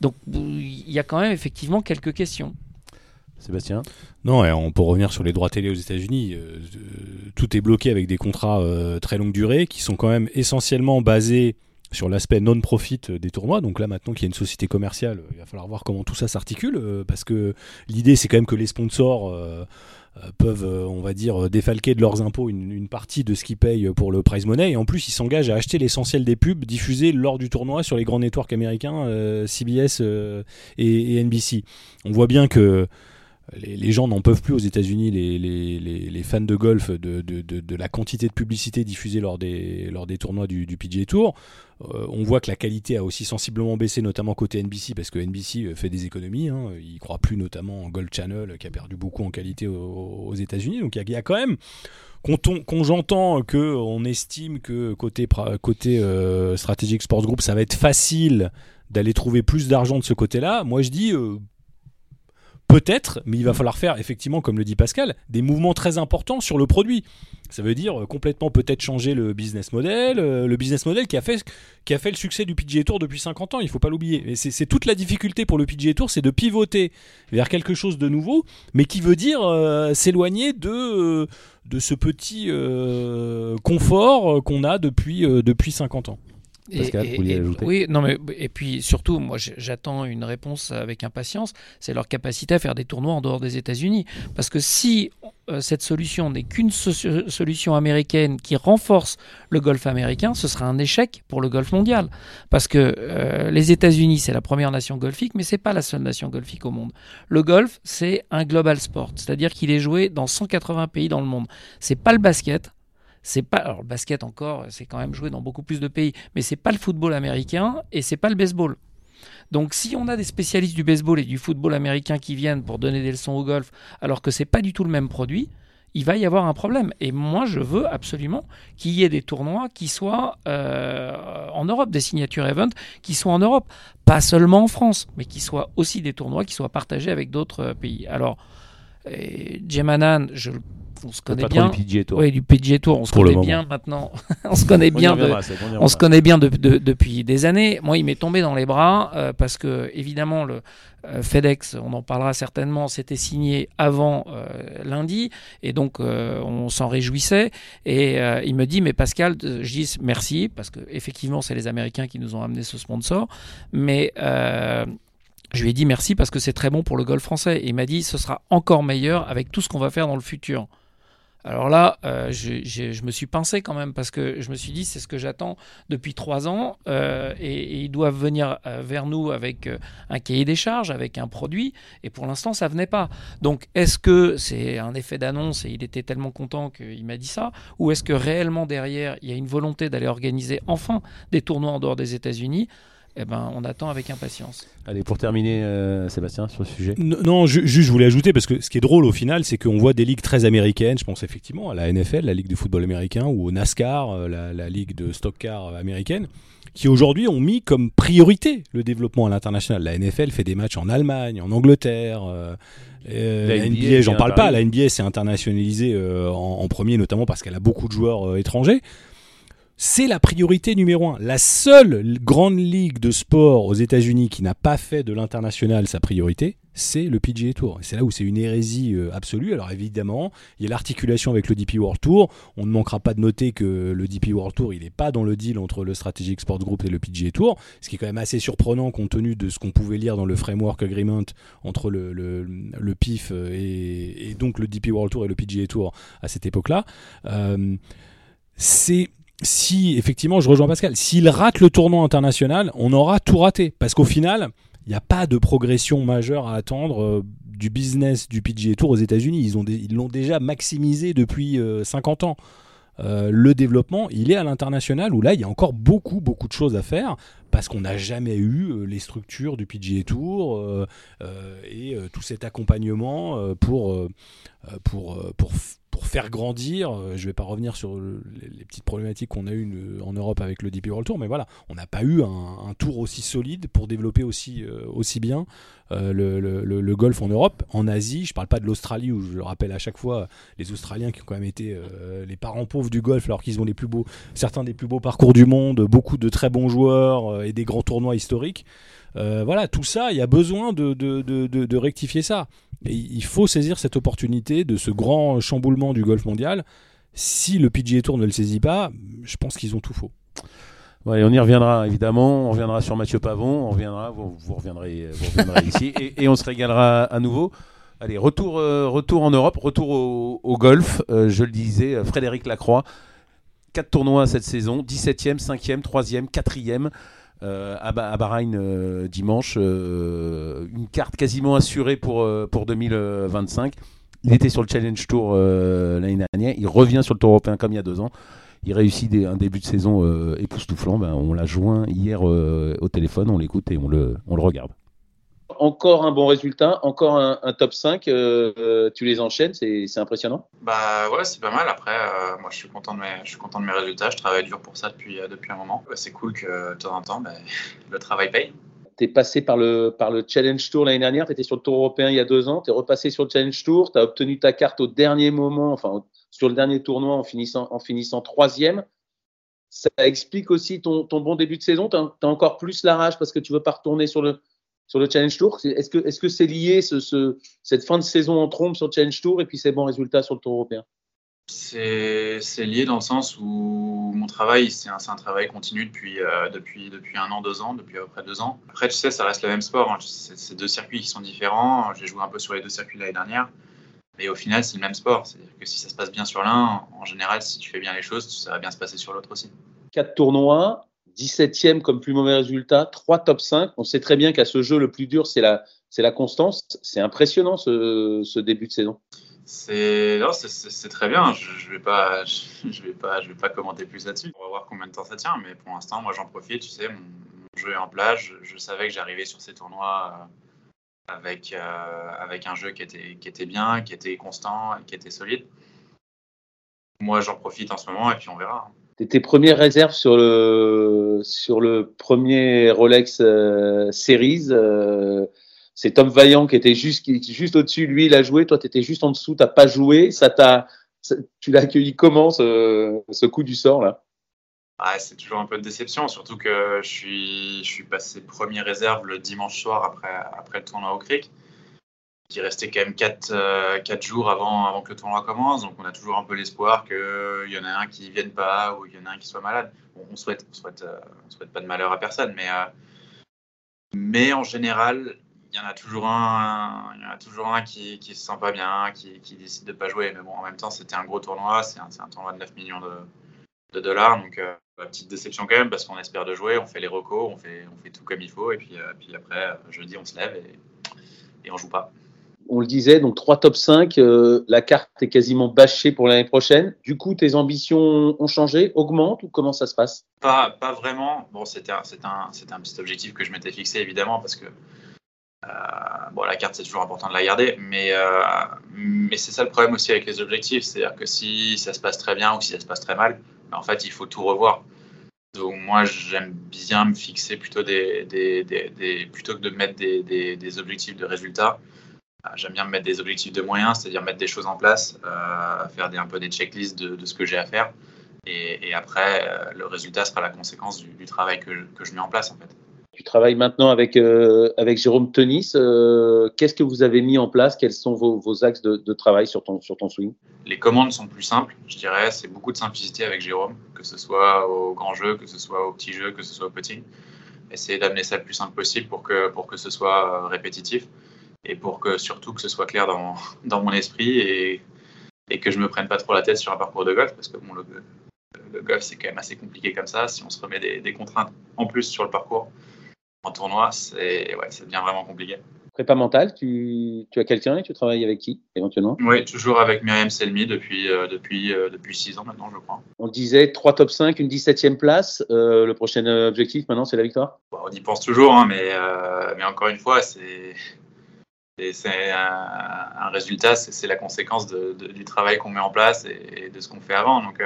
Donc il y a quand même effectivement quelques questions. Sébastien Non, on peut revenir sur les droits télé aux États-Unis. Euh, tout est bloqué avec des contrats euh, très longue durée qui sont quand même essentiellement basés sur l'aspect non-profit des tournois. Donc là, maintenant qu'il y a une société commerciale, il va falloir voir comment tout ça s'articule. Euh, parce que l'idée, c'est quand même que les sponsors peuvent, on va dire, défalquer de leurs impôts une, partie de ce qu'ils payent pour le prize money. Et en plus, ils s'engagent à acheter l'essentiel des pubs diffusés lors du tournoi sur les grands networks américains, CBS et, et, NBC. On voit bien que les, gens n'en peuvent plus aux États-Unis, les, fans de golf, de, la quantité de publicité diffusée lors des, lors des tournois du, PGA Tour. Euh, on voit que la qualité a aussi sensiblement baissé, notamment côté NBC, parce que NBC euh, fait des économies. Hein. Il ne croit plus notamment en Gold Channel, qui a perdu beaucoup en qualité aux, États-Unis. Donc il y, a quand même quand, j'entends que on estime que côté côté euh, stratégique sports group ça va être facile d'aller trouver plus d'argent de ce côté-là moi je dis Peut-être, mais il va falloir faire, effectivement, comme le dit Pascal, des mouvements très importants sur le produit. Ça veut dire euh, complètement peut-être changer le business model, euh, le business model qui a fait, qui a fait le succès du PGA Tour depuis 50 ans, il ne faut pas l'oublier. C'est toute la difficulté pour le PGA Tour, c'est de pivoter vers quelque chose de nouveau, mais qui veut dire euh, s'éloigner de, de ce petit confort qu'on a depuis, depuis 50 ans. Pascal, vous vouliez ajouter Oui, non, mais et puis surtout, moi, j'attends une réponse avec impatience. C'est leur capacité à faire des tournois en dehors des États-Unis. Parce que si euh, cette solution n'est qu'une solution américaine qui renforce le golf américain, ce sera un échec pour le golf mondial. Parce que euh, les États-Unis, c'est la première nation golfique, mais c'est pas la seule nation golfique au monde. Le golf, c'est un global sport, c'est-à-dire qu'il est joué dans 180 pays dans le monde. C'est pas le basket c'est pas alors le basket encore, c'est quand même joué dans beaucoup plus de pays, mais c'est pas le football américain et c'est pas le baseball. Donc si on a des spécialistes du baseball et du football américain qui viennent pour donner des leçons au golf alors que c'est pas du tout le même produit, il va y avoir un problème. Et moi, je veux absolument qu'il y ait des tournois qui soient euh, en Europe, des signatures event qui soient en Europe, pas seulement en France, mais qui soient aussi des tournois qui soient partagés avec d'autres pays. Alors, Jemanan, je on se connaît bien. Du PGA Tour. Oui, du PGA Tour. On se connaît bien maintenant. on se connaît bien. on, se connaît bien depuis des années. Moi, il m'est tombé dans les bras euh, parce que évidemment le euh, FedEx, on en parlera certainement, c'était signé avant euh, lundi et donc on s'en réjouissait. Et il me dit, mais Pascal, je dis merci parce que effectivement, c'est les Américains qui nous ont amené ce sponsor, mais je lui ai dit merci parce que c'est très bon pour le golf français. Et il m'a dit ce sera encore meilleur avec tout ce qu'on va faire dans le futur. Alors là, euh, je, me suis pincé quand même parce que je me suis dit c'est ce que j'attends depuis trois ans euh, et, ils doivent venir euh, vers nous avec un cahier des charges, avec un produit et pour l'instant ça venait pas. Donc est-ce que c'est un effet d'annonce et il était tellement content qu'il m'a dit ça ou est-ce que réellement derrière il y a une volonté d'aller organiser enfin des tournois en dehors des États-Unis? Eh ben, on attend avec impatience. Allez, pour terminer, euh, Sébastien, sur le sujet. Non, juste, je voulais ajouter, parce que ce qui est drôle au final, c'est qu'on voit des ligues très américaines. Je pense effectivement à la NFL, la Ligue de football américain, ou au NASCAR, euh, la, Ligue de stock car américaine, qui aujourd'hui ont mis comme priorité le développement à l'international. La NFL fait des matchs en Allemagne, en Angleterre. Euh, la NBA, j'en parle pas. La NBA s'est internationalisée en, en, premier, notamment parce qu'elle a beaucoup de joueurs étrangers c'est la priorité numéro un. La seule grande ligue de sport aux États-Unis qui n'a pas fait de l'international sa priorité, c'est le PGA Tour. c'est là où c'est une hérésie euh, absolue. Alors évidemment, il y a l'articulation avec le DP World Tour. On ne manquera pas de noter que le DP World Tour, il n'est pas dans le deal entre le Strategic Sports Group et le PGA Tour, ce qui est quand même assez surprenant compte tenu de ce qu'on pouvait lire dans le Framework Agreement entre le, PIF et, donc le DP World Tour et le PGA Tour à cette époque-là. Euh, c'est si effectivement, je rejoins Pascal, s'il rate le tournoi international, on aura tout raté. Parce qu'au final, il n'y a pas de progression majeure à attendre euh, du business du PGA Tour aux États-Unis. Ils l'ont déjà maximisé depuis 50 euh, ans. Euh, le développement, il est à l'international où là, il y a encore beaucoup, beaucoup de choses à faire parce qu'on n'a jamais eu les structures du PGA Tour et tout cet accompagnement pour, pour pour faire grandir, euh, je ne vais pas revenir sur les, petites problématiques qu'on a eues en Europe avec le DP World Tour, mais voilà, on n'a pas eu un, tour aussi solide pour développer aussi, euh, aussi bien euh, le, golf en Europe. En Asie, je ne parle pas de l'Australie, où je le rappelle à chaque fois, les Australiens qui ont quand même été les parents pauvres du golf, alors qu'ils ont les plus beaux, certains des plus beaux parcours du monde, beaucoup de très bons joueurs et des grands tournois historiques. voilà, tout ça, il y a besoin de rectifier ça. Il faut saisir cette opportunité de ce grand chamboulement du golf mondial. Si le PGA Tour ne le saisit pas, je pense qu'ils ont tout faux. On y reviendra évidemment, on reviendra sur Mathieu Pavon, on reviendra, vous, reviendrez, ici et, on se régalera à nouveau. Allez, retour, euh, retour en Europe, retour au, golf. Euh, je le disais, euh, Frédéric Lacroix, 4 tournois cette saison, 17e, 5e, 3e, 4e. Euh, à, Bahreïn euh, dimanche. Euh, une carte quasiment assurée pour, pour 2025. Il était sur le Challenge Tour l'année dernière. Il revient sur le Tour européen comme il y a deux ans. Il réussit un début de saison époustouflant. Ben, on l'a joint hier au téléphone, on l'écoute et on le, on le regarde encore un bon résultat, encore un, top 5. Euh, euh, tu les enchaînes, c'est impressionnant. Bah ouais, c'est pas mal. Après, euh, moi, je suis content de mes, je suis content de mes résultats. Je travaille dur pour ça depuis depuis un moment. c'est cool que de temps en temps, bah, le travail paye. Tu es passé par le, par le Challenge Tour l'année dernière, tu étais sur le Tour européen il y a deux ans, tu es repassé sur le Challenge Tour, tu as obtenu ta carte au dernier moment, enfin sur le dernier tournoi en finissant, en finissant troisième. Ça explique aussi ton, ton bon début de saison, tu as, encore plus la rage parce que tu veux pas retourner sur le, sur le Challenge Tour. Est-ce que c'est -ce c'est lié ce, cette fin de saison en trompe sur le Challenge Tour et puis ces bons résultats sur le Tour européen? C'est lié dans le sens où mon travail, c'est un, un, travail continu depuis, euh, depuis, depuis un an, deux ans, depuis à peu près deux ans. Après, tu sais, ça reste le même sport. Hein. C'est deux circuits qui sont différents. J'ai joué un peu sur les deux circuits l'année dernière. Mais au final, c'est le même sport. C'est-à-dire que si ça se passe bien sur l'un, en général, si tu fais bien les choses, ça va bien se passer sur l'autre aussi. Quatre tournois, 17e comme plus mauvais résultat, trois top 5. On sait très bien qu'à ce jeu, le plus dur, c'est la, constance. C'est impressionnant ce, début de saison. C'est très bien. Je, ne vais pas commenter plus là-dessus. On va voir combien de temps ça tient, mais pour l'instant, moi, j'en profite. Tu sais, mon, jeu est en place. Je, savais que j'arrivais sur ces tournois euh, avec euh, avec un jeu qui était bien, qui était constant, qui était solide. Moi, j'en profite en ce moment et puis on verra. Tes premières réserves sur le sur le premier Rolex euh, Series c'est Tom Vaillant qui était juste, juste au-dessus. Lui, il a joué. Toi, tu étais juste en dessous. Tu n'as pas joué. Ça t'a, tu l'as accueilli comment ce, coup du sort là? Ah, C'est toujours un peu de déception, surtout que je suis, je suis passé premier réserve le dimanche soir après, après le tournoi au Cric. Il restait quand même 4, euh, jours avant, avant que le tournoi commence, donc on a toujours un peu l'espoir qu'il y en a un qui ne vienne pas ou il y en a un qui soit malade. on souhaite, on souhaite, euh, on souhaite pas de malheur à personne, mais, euh, mais en général, il y en a toujours un, il y en a toujours un qui, qui se sent pas bien, qui, qui décide de pas jouer. Mais bon, en même temps, c'était un gros tournoi, c'est un, un, tournoi de 9 millions de, de dollars, donc euh, petite déception quand même parce qu'on espère de jouer, on fait les recos, on fait, on fait tout comme il faut, et puis, euh, puis après, euh, jeudi, on se lève et, et on joue pas. On le disait, donc 3 top 5, la carte est quasiment bâchée pour l'année prochaine. Du coup, tes ambitions ont changé, augmentent ou comment ça se passe? Pas, vraiment. Bon, c'était un, un, petit objectif que je m'étais fixé évidemment parce que euh, bon, la carte, c'est toujours important de la garder, mais, euh, mais c'est ça le problème aussi avec les objectifs. C'est-à-dire que si ça se passe très bien ou si ça se passe très mal, ben, en fait, il faut tout revoir. Donc moi, j'aime bien me fixer plutôt plutôt que de mettre des, objectifs de résultats. Euh, j'aime bien me mettre des objectifs de moyens, c'est-à-dire mettre des choses en place, faire des, un peu des checklists de, de ce que j'ai à faire. Et, et après, le résultat sera la conséquence du, du travail que, que, je mets en place en fait. Tu travailles maintenant avec, euh, avec Jérôme Tenis. Euh, qu'est-ce que vous avez mis en place? Quels sont vos, vos axes de, de, travail sur ton, sur ton swing? Les commandes sont plus simples, je dirais. C'est beaucoup de simplicité avec Jérôme, que ce soit au grand jeu, que ce soit au petit jeu, que ce soit au petit. Essayer d'amener ça le plus simple possible pour que, pour que ce soit euh, répétitif et pour que surtout que ce soit clair dans, dans mon esprit et, et que je me prenne pas trop la tête sur un parcours de golf parce que bon, le, le golf c'est quand même assez compliqué comme ça si on se remet des, des contraintes en plus sur le parcours en tournoi, c'est ouais, ça devient vraiment compliqué. Prépa mentale, tu, tu as quelqu'un et tu travailles avec qui éventuellement? Oui, toujours avec Myriam Selmi depuis, euh, depuis, euh, depuis 6 ans maintenant, je crois. On disait 3 top 5, une 17e place. Euh, le prochain objectif maintenant, c'est la victoire? On y pense toujours, hein, mais, mais encore une fois, c'est. C'est un, un, résultat, c'est la conséquence du travail qu'on met en place et, de ce qu'on fait avant. Donc,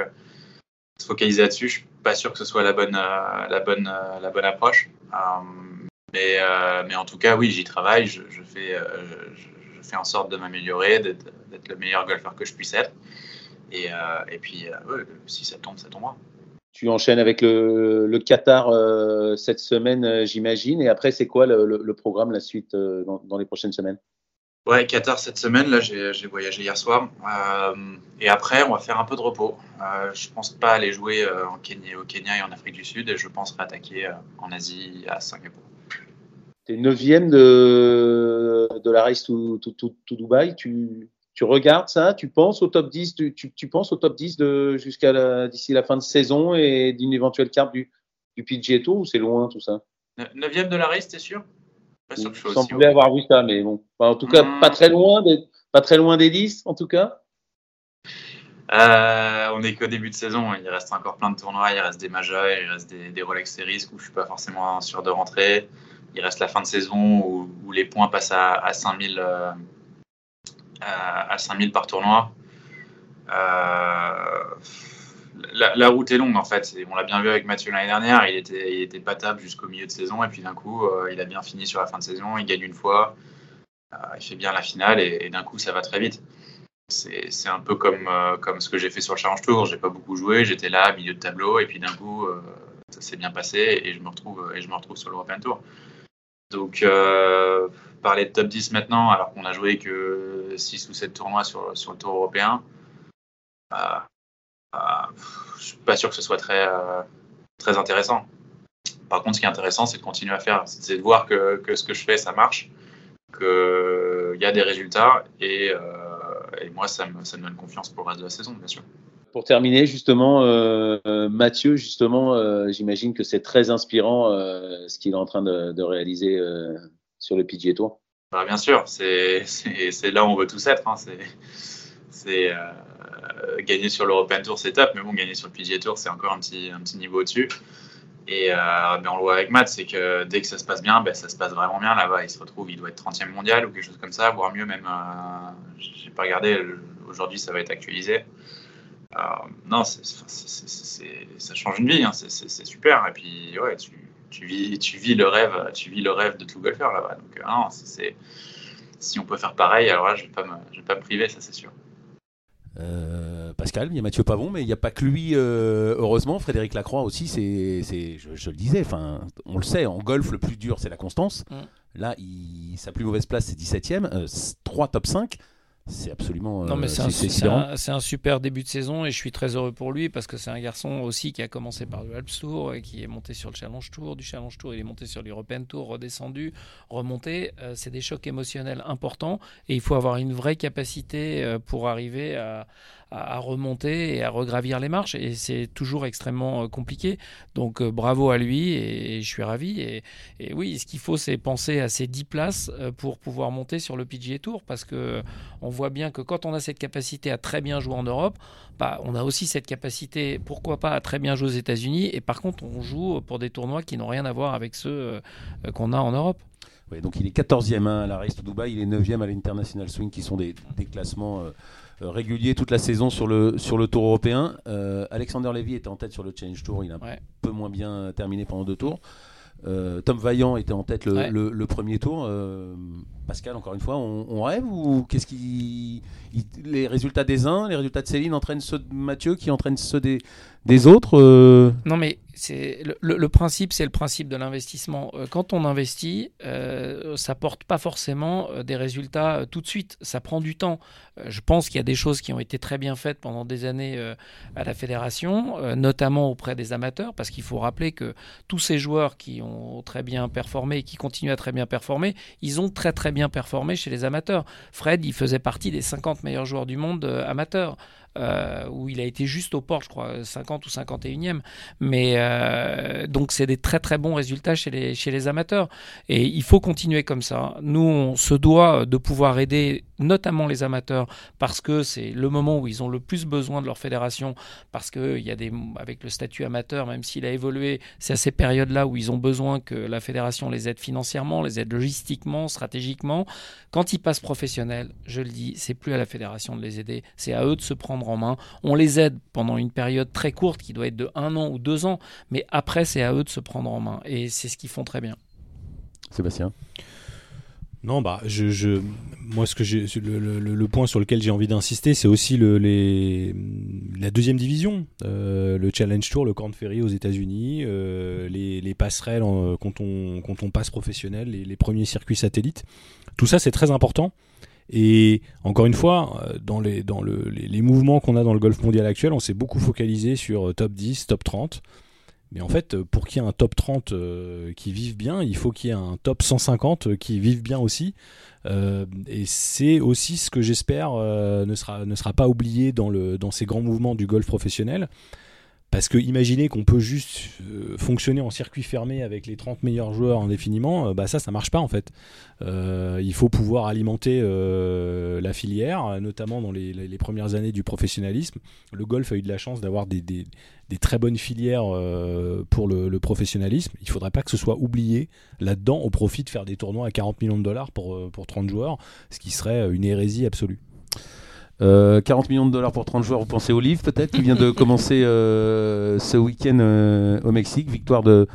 se focaliser là-dessus, je suis pas sûr que ce soit la bonne, la bonne, la bonne approche. Mais, euh, mais en tout cas, oui, j'y travaille. Je, fais, euh, je, fais en sorte de m'améliorer, d'être le meilleur golfeur que je puisse être. Et, euh, et puis, si ça tombe, ça tombera. Tu enchaînes avec le, le Qatar cette semaine, j'imagine. Et après, c'est quoi le, le, programme, la suite dans, dans les prochaines semaines? Ouais, Qatar cette semaine, là j'ai voyagé hier soir. et après, on va faire un peu de repos. Euh, je pense pas aller jouer en Kenya, au Kenya et en Afrique du Sud et je pense réattaquer en Asie à Singapour. Tu es neuvième de, de la race to, to, to, Dubaï? Tu, tu, regardes ça Tu penses au top 10 Tu, tu penses au top 10 jusqu'à d'ici la fin de saison et d'une éventuelle carte du, du PGA Tour ou c'est loin tout ça? Neuvième de la race, t'es sûr? Pas sûr que je sois avoir vu ça, mais bon. en tout cas, pas très loin des, pas très loin des 10, en tout cas? Euh, on n'est qu'au début de saison. Il reste encore plein de tournois. Il reste des majeurs, il reste des, des Rolex Series où je suis pas forcément sûr de rentrer il reste la fin de saison où, les points passent à, à 5000 euh, à, 5000 par tournoi. Euh, la, route est longue en fait. On l'a bien vu avec Mathieu l'année dernière. Il était, patable jusqu'au milieu de saison et puis d'un coup, euh, il a bien fini sur la fin de saison. Il gagne une fois, il fait bien la finale et, d'un coup, ça va très vite. C'est un peu comme, ce que j'ai fait sur le Challenge Tour. J'ai pas beaucoup joué. J'étais là, milieu de tableau et puis d'un coup, ça s'est bien passé et je me retrouve et je me sur l'European Tour. Donc, euh, parler de top 10 maintenant, alors qu'on a joué que 6 ou 7 tournois sur, sur le tour européen, je suis pas sûr que ce soit très, très intéressant. Par contre, ce qui est intéressant, c'est de continuer à faire, c'est de voir que, que, ce que je fais, ça marche, qu'il y a des résultats, et, et moi, ça me, ça me donne confiance pour le reste de la saison, bien sûr. Pour terminer, justement, euh, Mathieu, justement, euh, j'imagine que c'est très inspirant euh, ce qu'il est en train de, réaliser sur le PGA Tour. Bah, bien sûr, c'est là où on veut tous être. Hein. C'est gagner sur l'European Tour, c'est top, mais bon, gagner sur le PGA Tour, c'est encore un petit, niveau au-dessus. Et on le voit avec Matt, c'est que dès que ça se passe bien, ben, ça se passe vraiment bien là-bas. Il se retrouve, il doit être 30e mondial ou quelque chose comme ça, voire mieux même. J'ai pas regardé, aujourd'hui ça va être actualisé. Euh, non, ça change une vie, hein, c'est super. Et puis, ouais, tu, tu, vis, tu, vis le rêve, tu vis le rêve de tout golfeur là-bas. Donc, euh, si on peut faire pareil, alors là, je ne vais, pas me, vais pas me priver, ça c'est sûr. Euh, Pascal, il y a Mathieu Pavon, mais il n'y a pas que lui, heureusement. Frédéric Lacroix aussi, c'est, je, je, le disais, on le sait, en golf, le plus dur, c'est la constance. Mm. Là, il, sa plus mauvaise place, c'est 17ème, 3 top 5 c'est absolument. Non, mais euh, c'est un, un, super début de saison et je suis très heureux pour lui parce que c'est un garçon aussi qui a commencé par le Alps Tour et qui est monté sur le Challenge Tour. Du Challenge Tour, il est monté sur l'European Tour, redescendu, remonté. Euh, c'est des chocs émotionnels importants et il faut avoir une vraie capacité euh, pour arriver à, à, remonter et à regravir les marches. Et c'est toujours extrêmement euh, compliqué. Donc euh, bravo à lui et, je suis ravi. Et, oui, ce qu'il faut, c'est penser à ces 10 places euh, pour pouvoir monter sur le PGA Tour parce que on voit bien que quand on a cette capacité à très bien jouer en Europe, bah, on a aussi cette capacité, pourquoi pas, à très bien jouer aux États-Unis. Et par contre, on joue pour des tournois qui n'ont rien à voir avec ceux qu'on a en Europe. Oui, donc il est 14e hein, à la Race to Dubai, il est 9e à l'International Swing, qui sont des, classements régulier toute la saison sur le, sur le tour européen. Euh, Alexander Levy était en tête sur le Challenge Tour, il a un peu moins bien terminé pendant deux tours. Euh, Tom Vaillant était en tête le, premier tour. Pascal, encore une fois, on, rêve ou qu'est-ce qui les résultats des uns, les résultats de Céline entraînent ceux de Mathieu qui entraînent ceux des, des autres Non, mais le, principe, c'est le principe de l'investissement. Euh, quand on investit, euh, ça porte pas forcément euh, des résultats tout de suite. Ça prend du temps. je pense qu'il y a des choses qui ont été très bien faites pendant des années à la fédération, notamment auprès des amateurs, parce qu'il faut rappeler que tous ces joueurs qui ont très bien performé et qui continuent à très bien performer, ils ont très très bien performé chez les amateurs. Fred, il faisait partie des 50 meilleurs joueurs du monde amateurs. Euh, où il a été juste au port, je crois, 50 ou 51e. Mais euh, donc, c'est des très très bons résultats chez les, amateurs. Et il faut continuer comme ça. Nous, on se doit de pouvoir aider notamment les amateurs parce que c'est le moment où ils ont le plus besoin de leur fédération. Parce qu'il y a des, avec le statut amateur, même s'il a évolué, c'est à ces périodes-là où ils ont besoin que la fédération les aide financièrement, les aide logistiquement, stratégiquement. Quand ils passent professionnels, je le dis, c'est plus à la fédération de les aider, c'est à eux de se prendre en main. On les aide pendant une période très courte qui doit être de un an ou deux ans, mais après c'est à eux de se prendre en main et c'est ce qu'ils font très bien. Sébastien? Non, bah, je, moi, ce que j'ai, le, point sur lequel j'ai envie d'insister, c'est aussi le, les, la deuxième division, euh, le Challenge Tour, le Corn Ferry aux États-Unis, euh, les, passerelles quand, on, quand on passe professionnel, les, les, premiers circuits satellites. Tout ça, c'est très important. Et encore une fois, euh, dans les, dans le, les, mouvements qu'on a dans le golf mondial actuel, on s'est beaucoup focalisé sur euh, top 10, top 30. Mais en fait, pour qu'il y ait un top 30 euh, qui vive bien, il faut qu'il y ait un top 150 qui vive bien aussi. et c'est aussi ce que j'espère ne, sera, pas oublié dans, dans ces grands mouvements du golf professionnel. Parce que imaginez qu'on peut juste euh, fonctionner en circuit fermé avec les 30 meilleurs joueurs indéfiniment, euh, bah ça, ça marche pas en fait. Euh, il faut pouvoir alimenter la filière, notamment dans les, premières années du professionnalisme. Le golf a eu de la chance d'avoir des, très bonnes filières pour le, professionnalisme. Il faudrait pas que ce soit oublié là-dedans au profit de faire des tournois à 40 millions de dollars pour, pour 30 joueurs, ce qui serait une hérésie absolue. 40 euh, millions de dollars pour 30 joueurs, vous pensez au livre peut-être, qui vient de commencer euh, ce week-end euh, au Mexique. Victoire de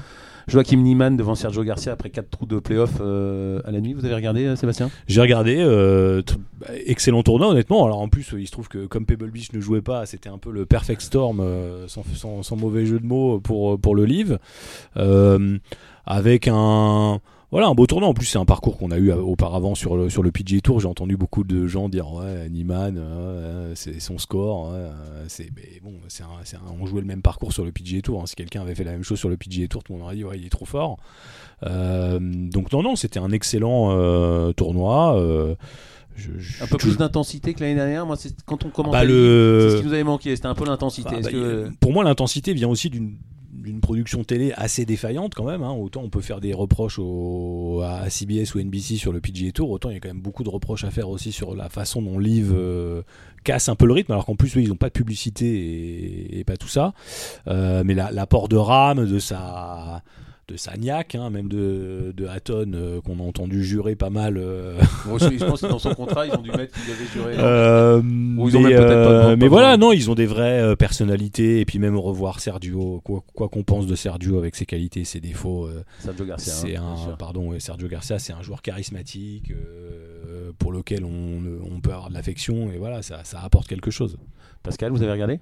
Joachim Niemann devant Sergio Garcia après 4 trous de playoff à la nuit. Vous avez regardé, Sébastien? J'ai regardé. excellent tournoi, honnêtement. Alors en plus, il se trouve que comme Pebble Beach ne jouait pas, c'était un peu le perfect storm, sans, mauvais jeu de mots, pour, pour le livre. avec un voilà, un beau tournoi. En plus, c'est un parcours qu'on a eu euh, auparavant sur le, sur le PGA Tour. J'ai entendu beaucoup de gens dire Ouais, Niman, euh, c'est son score. Euh, c'est bon, c'est on jouait le même parcours sur le PGA Tour. Hein. Si quelqu'un avait fait la même chose sur le PGA Tour, tout le monde aurait dit Ouais, il est trop fort. donc, non, non, c'était un excellent tournoi. un peu plus d'intensité que l'année dernière. Moi, c'est quand on commence. Bah, le... C'est ce qui nous avait manqué. C'était un peu l'intensité. Bah, bah, pour moi, l'intensité vient aussi d'une d'une production télé assez défaillante quand même. Hein. Autant on peut faire des reproches à CBS ou NBC sur le PGA Tour, autant il y a quand même beaucoup de reproches à faire aussi sur la façon dont Live euh, casse un peu le rythme, alors qu'en plus ils n'ont pas de publicité et, pas tout ça. Euh, mais l'apport de RAM, de sa de Sagnac, hein, même de, de Hatton, euh, qu'on a entendu jurer pas mal. Euh. je pense que dans son contrat, ils ont dû mettre qu'il avait juré. Euh, mais, mais voilà, non, ils ont des vraies personnalités. Et puis même revoir Sergio, quoi qu'on pense de Sergio avec ses qualités et ses défauts. Sergio Garcia. C'est hein, un, pardon, Sergio Garcia, c'est un joueur charismatique pour lequel on, on, peut avoir de l'affection. Et voilà, ça, ça apporte quelque chose. Pascal, vous avez regardé?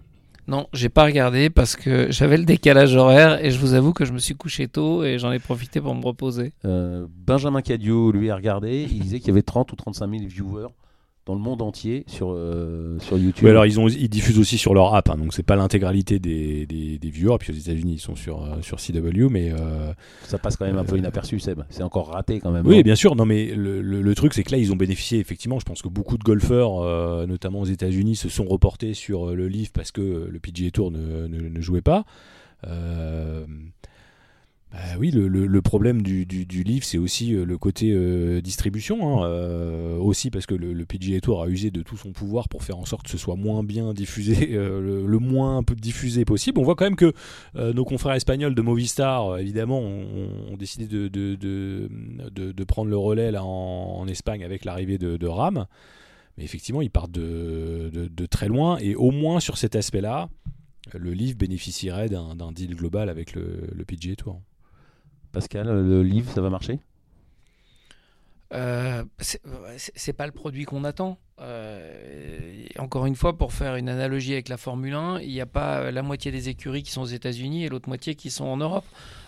Non, j'ai pas regardé parce que j'avais le décalage horaire et je vous avoue que je me suis couché tôt et j'en ai profité pour me reposer. Euh, Benjamin Cadio, lui, a regardé. Il disait qu'il y avait 30 ou 35 000 viewers dans le monde entier sur, euh, sur YouTube. alors ils, ont, ils diffusent aussi sur leur app, hein, donc c'est pas l'intégralité des, des, des, viewers. Puis aux États-Unis, ils sont sur, euh, sur CW, mais. Euh, ça passe quand même un peu inaperçu, Seb. C'est encore raté quand même. Oui, bien sûr. Non, mais le, le, truc, c'est que là, ils ont bénéficié, effectivement. Je pense que beaucoup de golfeurs, notamment aux États-Unis, se sont reportés sur le livre parce que le PGA Tour ne, ne, ne jouait pas. Euh, bah oui, le, problème du, livre, c'est aussi euh, le côté euh, distribution. Hein, euh, aussi parce que le, le, PGA Tour a usé de tout son pouvoir pour faire en sorte que ce soit moins bien diffusé, le, moins diffusé possible. On voit quand même que nos confrères espagnols de Movistar, évidemment, ont, décidé de, prendre le relais là en, Espagne avec l'arrivée de, RAM. Mais effectivement, ils partent de, de, très loin. Et au moins sur cet aspect-là, le livre bénéficierait d'un deal global avec le, le PGA Tour. Pascal, le livre, ça va marcher? Euh, c'est pas le produit qu'on attend. Euh, encore une fois, pour faire une analogie avec la Formule 1, il n'y a pas la moitié des écuries qui sont aux États-Unis et l'autre moitié qui sont en Europe.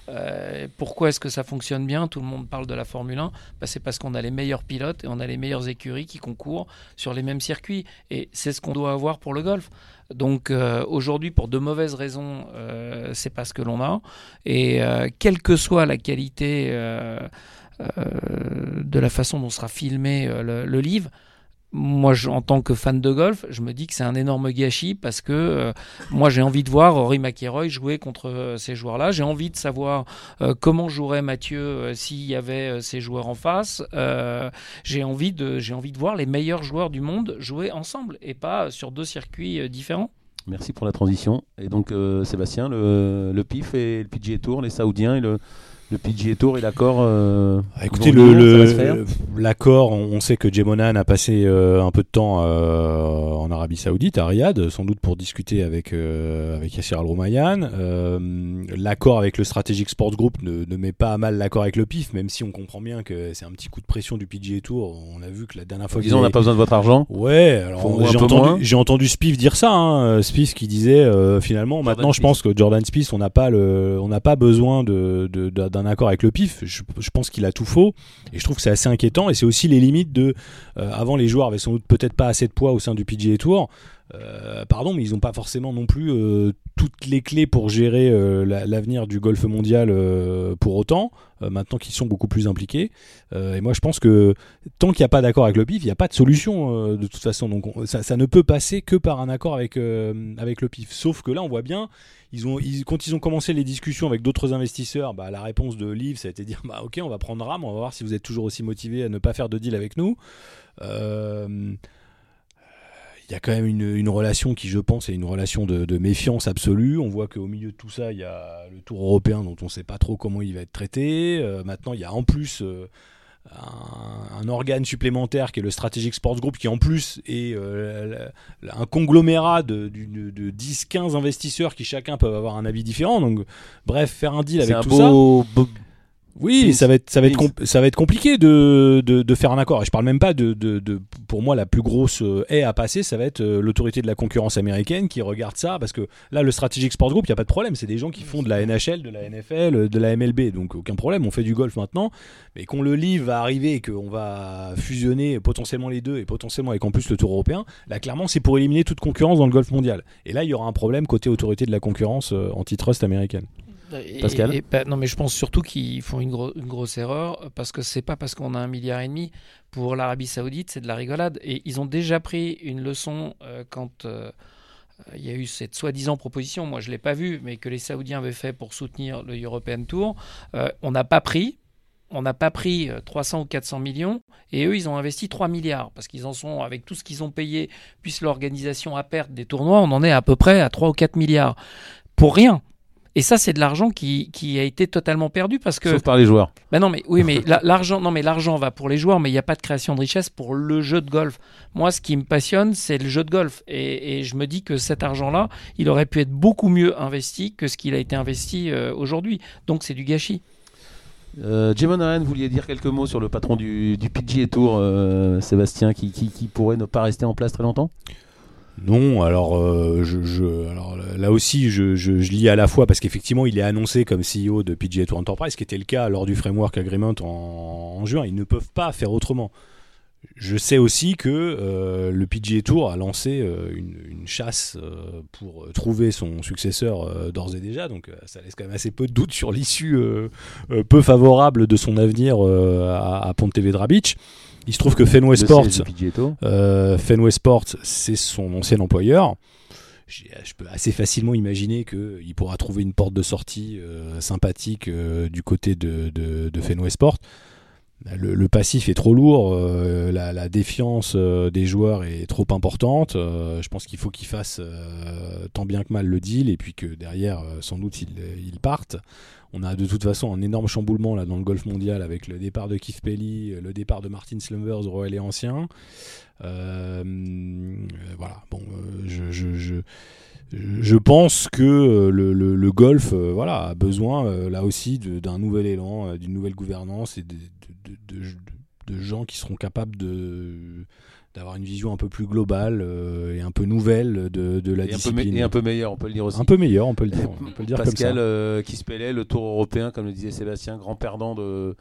Euh, pourquoi est-ce que ça fonctionne bien? Tout le monde parle de la Formule 1. Bah, c'est parce qu'on a les meilleurs pilotes et on a les meilleures écuries qui concourent sur les mêmes circuits. Et c'est ce qu'on doit avoir pour le golf. Donc euh, aujourd'hui, pour de mauvaises raisons, euh, c'est pas ce que l'on a. Et quelle que soit la qualité de la façon dont sera filmé le livre, moi, en tant que fan de golf, je me dis que c'est un énorme gâchis parce que euh, moi, j'ai envie de voir Rory McIlroy jouer contre euh, ces joueurs-là. J'ai envie de savoir euh, comment jouerait Mathieu s'il y avait ces joueurs en face. j'ai envie de, j'ai envie de voir les meilleurs joueurs du monde jouer ensemble et pas sur deux circuits différents. Merci pour la transition. Et donc, Sébastien, le, le PIF et le PGA Tour, les Saoudiens et le le PGA Tour et l'accord euh, ah, Écoutez, le, l'accord, on, sait que Jemonan a passé euh, un peu de temps euh, en Arabie Saoudite, à Riyad, sans doute pour discuter avec, avec Yassir Al-Romayan. l'accord avec le Strategic Sports Group ne, ne met pas à mal l'accord avec le PIF, même si on comprend bien que c'est un petit coup de pression du PGA Tour. On a vu que la dernière fois. Disons, on n'a pas besoin de votre argent. Ouais, alors j'ai entendu, entendu Spiff dire ça. Hein, Spiff qui disait finalement, maintenant, je pense que Jordan Spieth, on n'a pas, le, on n'a pas besoin de, de, accord avec le pif. Je, pense qu'il a tout faux et je trouve que c'est assez inquiétant et c'est aussi les limites de. Euh, avant, les joueurs avaient sans doute peut-être pas assez de poids au sein du PGA Tour. Euh, pardon, mais ils n'ont pas forcément non plus euh, toutes les clés pour gérer l'avenir du golf mondial pour autant, maintenant qu'ils sont beaucoup plus impliqués. et moi, je pense que tant qu'il n'y a pas d'accord avec le PIF, il n'y a pas de solution de toute façon. Donc ça, ça, ne peut passer que par un accord avec, avec le PIF. Sauf que là, on voit bien ils ont, quand ils ont commencé les discussions avec d'autres investisseurs, bah, la réponse de Liv, ça a été de dire bah, Ok, on va prendre RAM, on va voir si vous êtes toujours aussi motivé à ne pas faire de deal avec nous. Euh, il y a quand même une, relation qui, je pense, est une relation de, méfiance absolue. On voit qu'au milieu de tout ça, il y a le Tour européen dont on ne sait pas trop comment il va être traité. Euh, maintenant, il y a en plus euh, un, organe supplémentaire qui est le Strategic Sports Group, qui en plus est euh, un conglomérat de, 10-15 investisseurs qui chacun peuvent avoir un avis différent. Donc, bref, faire un deal avec tout ça. Oui, ça va être, ça va être, ça va être compliqué de, de, de faire un accord. Et je parle même pas de, de, de- pour moi, la plus grosse euh, haie à passer, ça va être euh, l'autorité de la concurrence américaine qui regarde ça, parce que là, le Strategic Sport Group, il y a pas de problème. C'est des gens qui font de la NHL, de la NFL, euh, de la MLB, donc aucun problème. On fait du golf maintenant, mais quand le livre va arriver et qu'on va fusionner potentiellement les deux et potentiellement avec en plus le Tour européen, là, clairement, c'est pour éliminer toute concurrence dans le golf mondial. Et là, il y aura un problème côté autorité de la concurrence antitrust américaine. Pascal Non, mais je pense surtout qu'ils font une, gro- une grosse erreur parce que c'est pas parce qu'on a un milliard et demi pour l'Arabie Saoudite, c'est de la rigolade. Et ils ont déjà pris une leçon euh, quand euh, il y a eu cette soi-disant proposition. Moi, je l'ai pas vue, mais que les Saoudiens avaient fait pour soutenir le European Tour. Euh, on n'a pas pris. On n'a pas pris euh, 300 ou 400 millions et eux, ils ont investi 3 milliards parce qu'ils en sont, avec tout ce qu'ils ont payé, plus l'organisation à perte des tournois, on en est à peu près à 3 ou 4 milliards. Pour rien. Et ça, c'est de l'argent qui, qui a été totalement perdu parce que. Sauf par les joueurs. Ben non, mais oui, mais la- l'argent, non, mais l'argent va pour les joueurs, mais il n'y a pas de création de richesse pour le jeu de golf. Moi, ce qui me passionne, c'est le jeu de golf, et, et je me dis que cet argent-là, il aurait pu être beaucoup mieux investi que ce qu'il a été investi euh, aujourd'hui. Donc, c'est du gâchis. Euh, Jim Monahan, vous vouliez dire quelques mots sur le patron du, du PGA Tour, euh, Sébastien, qui, qui, qui pourrait ne pas rester en place très longtemps? Non, alors, euh, alors là aussi, je, lis à la fois parce qu'effectivement, il est annoncé comme CEO de PGA Tour Enterprise, ce qui était le cas lors du Framework Agreement en, juin. Ils ne peuvent pas faire autrement. Je sais aussi que euh, le PGA Tour a lancé euh, une, chasse pour trouver son successeur d'ores et déjà, donc ça laisse quand même assez peu de doute sur l'issue peu favorable de son avenir à, à Pontevedra Beach. Il se trouve que Fenway Sports, euh, Fenway Sports, c'est son ancien employeur. Je peux assez facilement imaginer qu'il pourra trouver une porte de sortie euh, sympathique euh, du côté de, de, de Fenway Sports. Le, le passif est trop lourd, euh, la, défiance euh, des joueurs est trop importante. euh, je pense qu'il faut qu'ils fassent euh, tant bien que mal le deal et puis que derrière, sans doute, ils, ils partent. On a de toute façon un énorme chamboulement là dans le golf mondial avec le départ de Keith Pelly, le départ de Martin Slumbers Royal et Ancien. Voilà, bon, je, pense que le, golf voilà, a besoin là aussi d'un nouvel élan, d'une nouvelle gouvernance et de, de- de- de- de gens qui seront capables de d'avoir une vision un peu plus globale euh, et un peu nouvelle de, de la Et un, peu discipline. et un peu meilleur, on peut le dire aussi. Un peu meilleur, on peut le dire. On peut le dire Pascal, comme ça. euh, qui se pélait, le Tour européen, comme le disait Sébastien, grand perdant de,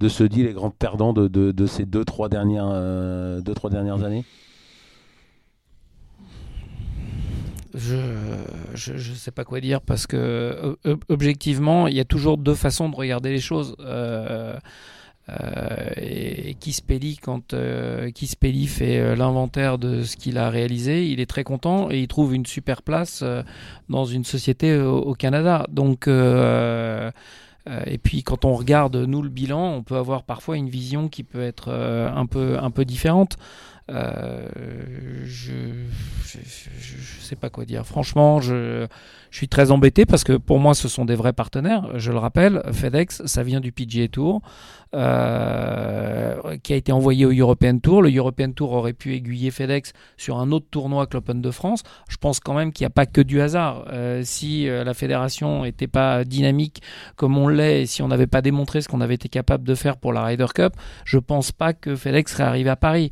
de ce deal et grand perdant de, de, de ces deux trois, dernières, euh, deux, trois dernières années Je, je, je sais pas quoi dire parce que euh, ob- objectivement, il y a toujours deux façons de regarder les choses. Euh, euh, et Pelly, quand euh, Keith Pelly fait euh, l'inventaire de ce qu'il a réalisé, il est très content et il trouve une super place dans une société au, au Canada. Donc, et puis quand on regarde nous le bilan, on peut avoir parfois une vision qui peut être un peu un peu différente. Euh, je, je sais pas quoi dire. Franchement, je, suis très embêté parce que pour moi, ce sont des vrais partenaires. Je le rappelle, FedEx, ça vient du PGA Tour, euh, qui a été envoyé au European Tour. Le European Tour aurait pu aiguiller FedEx sur un autre tournoi que l'Open de France. Je pense quand même qu'il n'y a pas que du hasard. Euh, si la fédération n'était pas dynamique comme on l'est, si on n'avait pas démontré ce qu'on avait été capable de faire pour la Ryder Cup, je pense pas que FedEx serait arrivé à Paris.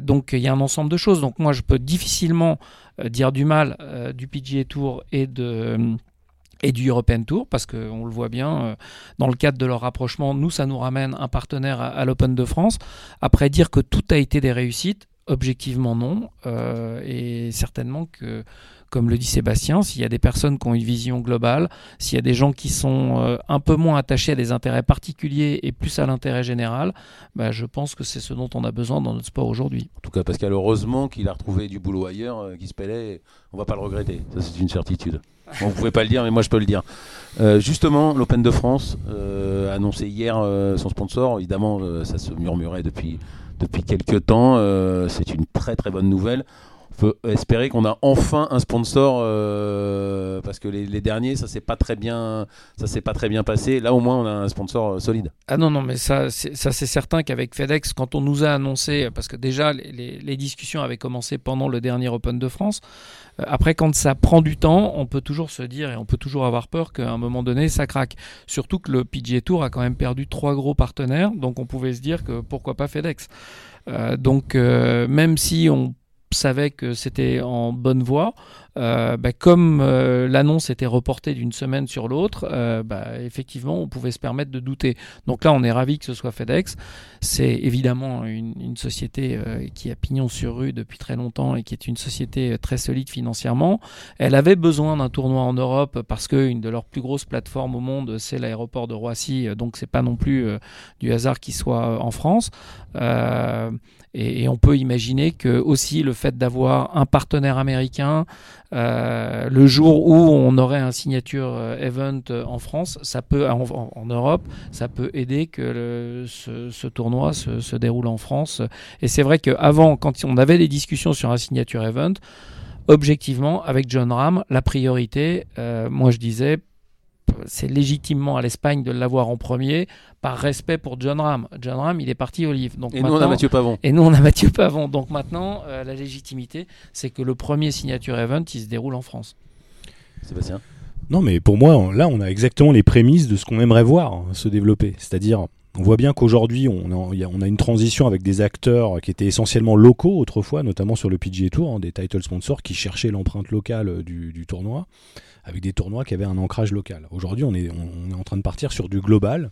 Donc il y a un ensemble de choses. Donc moi, je peux difficilement euh, dire du mal euh, du PGA Tour et du European Tour parce qu'on le voit bien euh, dans le cadre de leur rapprochement nous ça nous ramène un partenaire à, l'Open de France après dire que tout a été des réussites objectivement non euh, et certainement que comme le dit Sébastien, s'il y a des personnes qui ont une vision globale, s'il y a des gens qui sont euh, un peu moins attachés à des intérêts particuliers et plus à l'intérêt général, bah, je pense que c'est ce dont on a besoin dans notre sport aujourd'hui. En tout cas, Pascal, heureusement qu'il a retrouvé du boulot ailleurs, euh, qui se pélait. On va pas le regretter, ça c'est une certitude. Bon, vous pouvez pas le dire, mais moi je peux le dire. Euh, justement, l'Open de France euh, annoncé hier son sponsor. Évidemment, ça se murmurait depuis depuis quelques temps. C'est une très très bonne nouvelle. Peut espérer qu'on a enfin un sponsor euh, parce que les, derniers ça s'est pas très bien ça s'est pas très bien passé là au moins on a un sponsor euh, solide Ah non, non, mais ça, ça, c'est certain qu'avec FedEx, quand on nous a annoncé, parce que déjà, les, discussions avaient commencé pendant le dernier Open de France, euh, après, quand ça prend du temps, on peut toujours se dire et on peut toujours avoir peur qu'à un moment donné, ça craque. Surtout que le PGA Tour a quand même perdu trois gros partenaires, donc on pouvait se dire que pourquoi pas FedEx. Donc, même si on savait que c'était en bonne voie, euh, bah, comme euh, l'annonce était reportée d'une semaine sur l'autre, euh, bah, effectivement, on pouvait se permettre de douter. Donc là, on est ravi que ce soit FedEx. C'est évidemment une, une société euh, qui a pignon sur rue depuis très longtemps et qui est une société euh, très solide financièrement. Elle avait besoin d'un tournoi en Europe parce que une de leurs plus grosses plateformes au monde, c'est l'aéroport de Roissy. Donc c'est pas non plus euh, du hasard qu'il soit en France. Et, et on peut imaginer que aussi le fait d'avoir un partenaire américain, euh, le jour où on aurait un signature euh, event euh, en France, ça peut en, Europe, ça peut aider que ce, tournoi se, déroule en France. Et c'est vrai qu'avant, quand on avait des discussions sur un signature event, objectivement, avec John Ram, la priorité, moi je disais, c'est légitimement à l'Espagne de l'avoir en premier, par respect pour John Ram. John Ram, il est parti au livre. Donc et nous on a maintenant- Mathieu Pavon et nous, on a Mathieu Pavon. Donc maintenant, euh, la légitimité, c'est que le premier signature event, il se déroule en France. Sébastien? Non, mais pour moi, on- là, on a exactement les prémices de ce qu'on aimerait voir hein, se développer. C'est-à-dire, on voit bien qu'aujourd'hui, on, a- une transition avec des acteurs qui étaient essentiellement locaux autrefois, notamment sur le PGA Tour, hein, des title sponsors qui cherchaient l'empreinte locale euh, du, tournoi, avec des tournois qui avaient un ancrage local. Aujourd'hui, on est, en train de partir sur du global.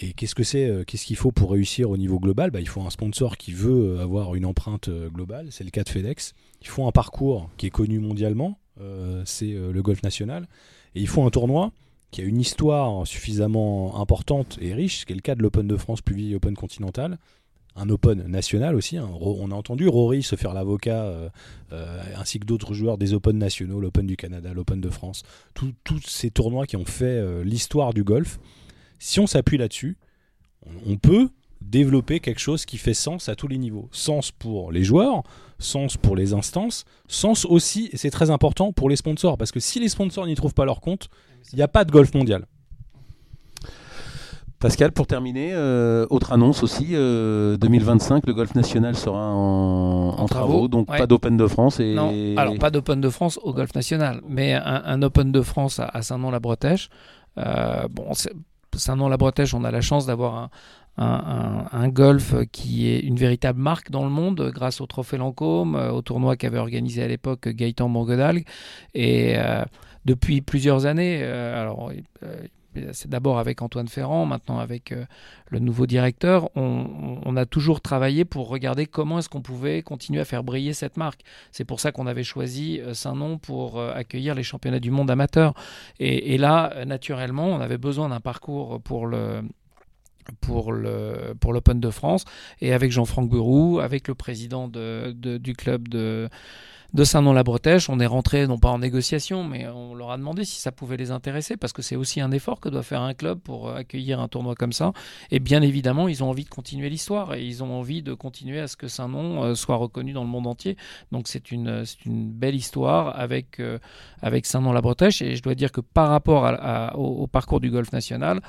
Et qu'est-ce que c'est euh, Qu'est-ce qu'il faut pour réussir au niveau global? Bah, Il faut un sponsor qui veut euh, avoir une empreinte globale. C'est le cas de FedEx. Il faut un parcours qui est connu mondialement. c'est le golf national. Et il faut un tournoi qui a une histoire suffisamment importante et riche, ce qui est le cas de l'Open de France, plus vieil Open continental. Un Open national aussi. hein. On a entendu Rory se faire l'avocat, euh, euh, ainsi que d'autres joueurs des Open nationaux, l'Open du Canada, l'Open de France. Tous- Tous ces tournois qui ont fait euh, l'histoire du golf. Si on s'appuie là-dessus, on, on peut développer quelque chose qui fait sens à tous les niveaux. Sens pour les joueurs, sens pour les instances, sens aussi, et c'est très important, pour les sponsors. Parce que si les sponsors n'y trouvent pas leur compte, il n'y a pas de golf mondial. Pascal, pour terminer, euh, autre annonce aussi, euh, 2025, le golf national sera en, en travaux, travaux, donc ouais. pas d'Open de France. Et... Non, alors pas d'Open de France au Golf National, mais un, un Open de France à, à Saint-Nom-la-Bretèche. Euh, bon, Saint-Nom-la-Bretèche, on a la chance d'avoir un, un- un- un golf qui est une véritable marque dans le monde grâce au Trophée Lancôme, euh, au tournoi qu'avait organisé à l'époque Gaëtan Bourgodalgue. Et euh, depuis plusieurs années, euh, alors euh, c'est d'abord avec Antoine Ferrand, maintenant avec euh, le nouveau directeur, on, a toujours travaillé pour regarder comment est-ce qu'on pouvait continuer à faire briller cette marque. C'est pour ça qu'on avait choisi euh, Saint-Nom pour euh, accueillir les championnats du monde amateurs. Et, là, euh, naturellement, on avait besoin d'un parcours pour le pour le pour l'Open de France et avec Jean-Franck Burou, avec le président de, de- du club de de Saint-Nom-la-Bretèche, on est rentré non pas en négociation, mais on leur a demandé si ça pouvait les intéresser, parce que c'est aussi un effort que doit faire un club pour euh, accueillir un tournoi comme ça. Et bien évidemment, ils ont envie de continuer l'histoire et ils ont envie de continuer à ce que Saint-Nom euh, soit reconnu dans le monde entier. Donc c'est une, c'est une belle histoire avec, euh, avec Saint-Nom-la-Bretèche. Et je dois dire que par rapport au, parcours du golf national, euh,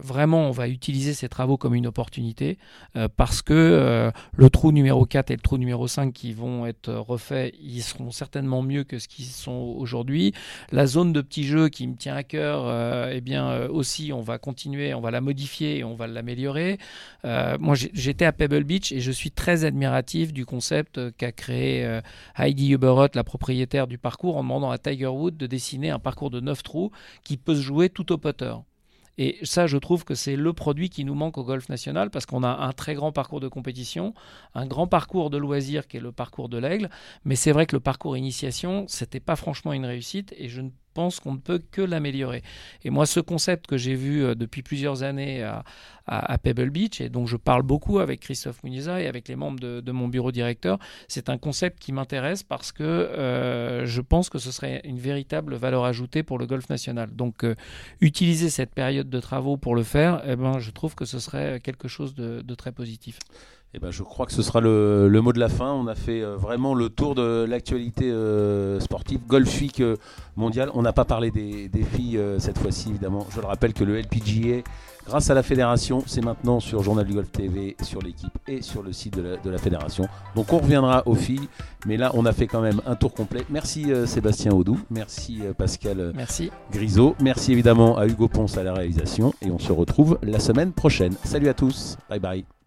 vraiment, on va utiliser ces travaux comme une opportunité euh, parce que euh, le trou numéro 4 et le trou numéro 5 qui vont être refaits, ils seront certainement mieux que ce qu'ils sont aujourd'hui. La zone de petits jeux qui me tient à cœur, euh, eh bien euh, aussi, on va continuer, on va la modifier et on va l'améliorer. Euh, moi, j'étais à Pebble Beach et je suis très admiratif du concept euh, qu'a créé euh, Heidi Huberot, la propriétaire du parcours, en demandant à Tiger Woods de dessiner un parcours de 9 trous qui peut se jouer tout au putter. Et ça, je trouve que c'est le produit qui nous manque au golf national parce qu'on a un très grand parcours de compétition, un grand parcours de loisirs qui est le parcours de l'aigle. Mais c'est vrai que le parcours initiation, c'était pas franchement une réussite et je ne pense qu'on ne peut que l'améliorer. Et moi, ce concept que j'ai vu euh, depuis plusieurs années à, Pebble Beach et dont je parle beaucoup avec Christophe Muniza et avec les membres de, mon bureau directeur, c'est un concept qui m'intéresse parce que euh, je pense que ce serait une véritable valeur ajoutée pour le golf national. Donc, euh, utiliser cette période de travaux pour le faire, eh ben, je trouve que ce serait quelque chose de très positif. Eh ben, je crois que ce sera le, le mot de la fin. On a fait euh, vraiment le tour de l'actualité euh, sportive. Golf Week euh, mondial. On n'a pas parlé des, des filles cette fois-ci, évidemment. Je le rappelle que le LPGA, grâce à la fédération, c'est maintenant sur Journal du Golf TV, sur l'équipe et sur le site de la, de la fédération. Donc on reviendra aux filles. Mais là, on a fait quand même un tour complet. Merci Sébastien Audou. Merci Pascal Merci. Grisot. Merci évidemment à Hugo Ponce à la réalisation. Et on se retrouve la semaine prochaine. Salut à tous. Bye bye.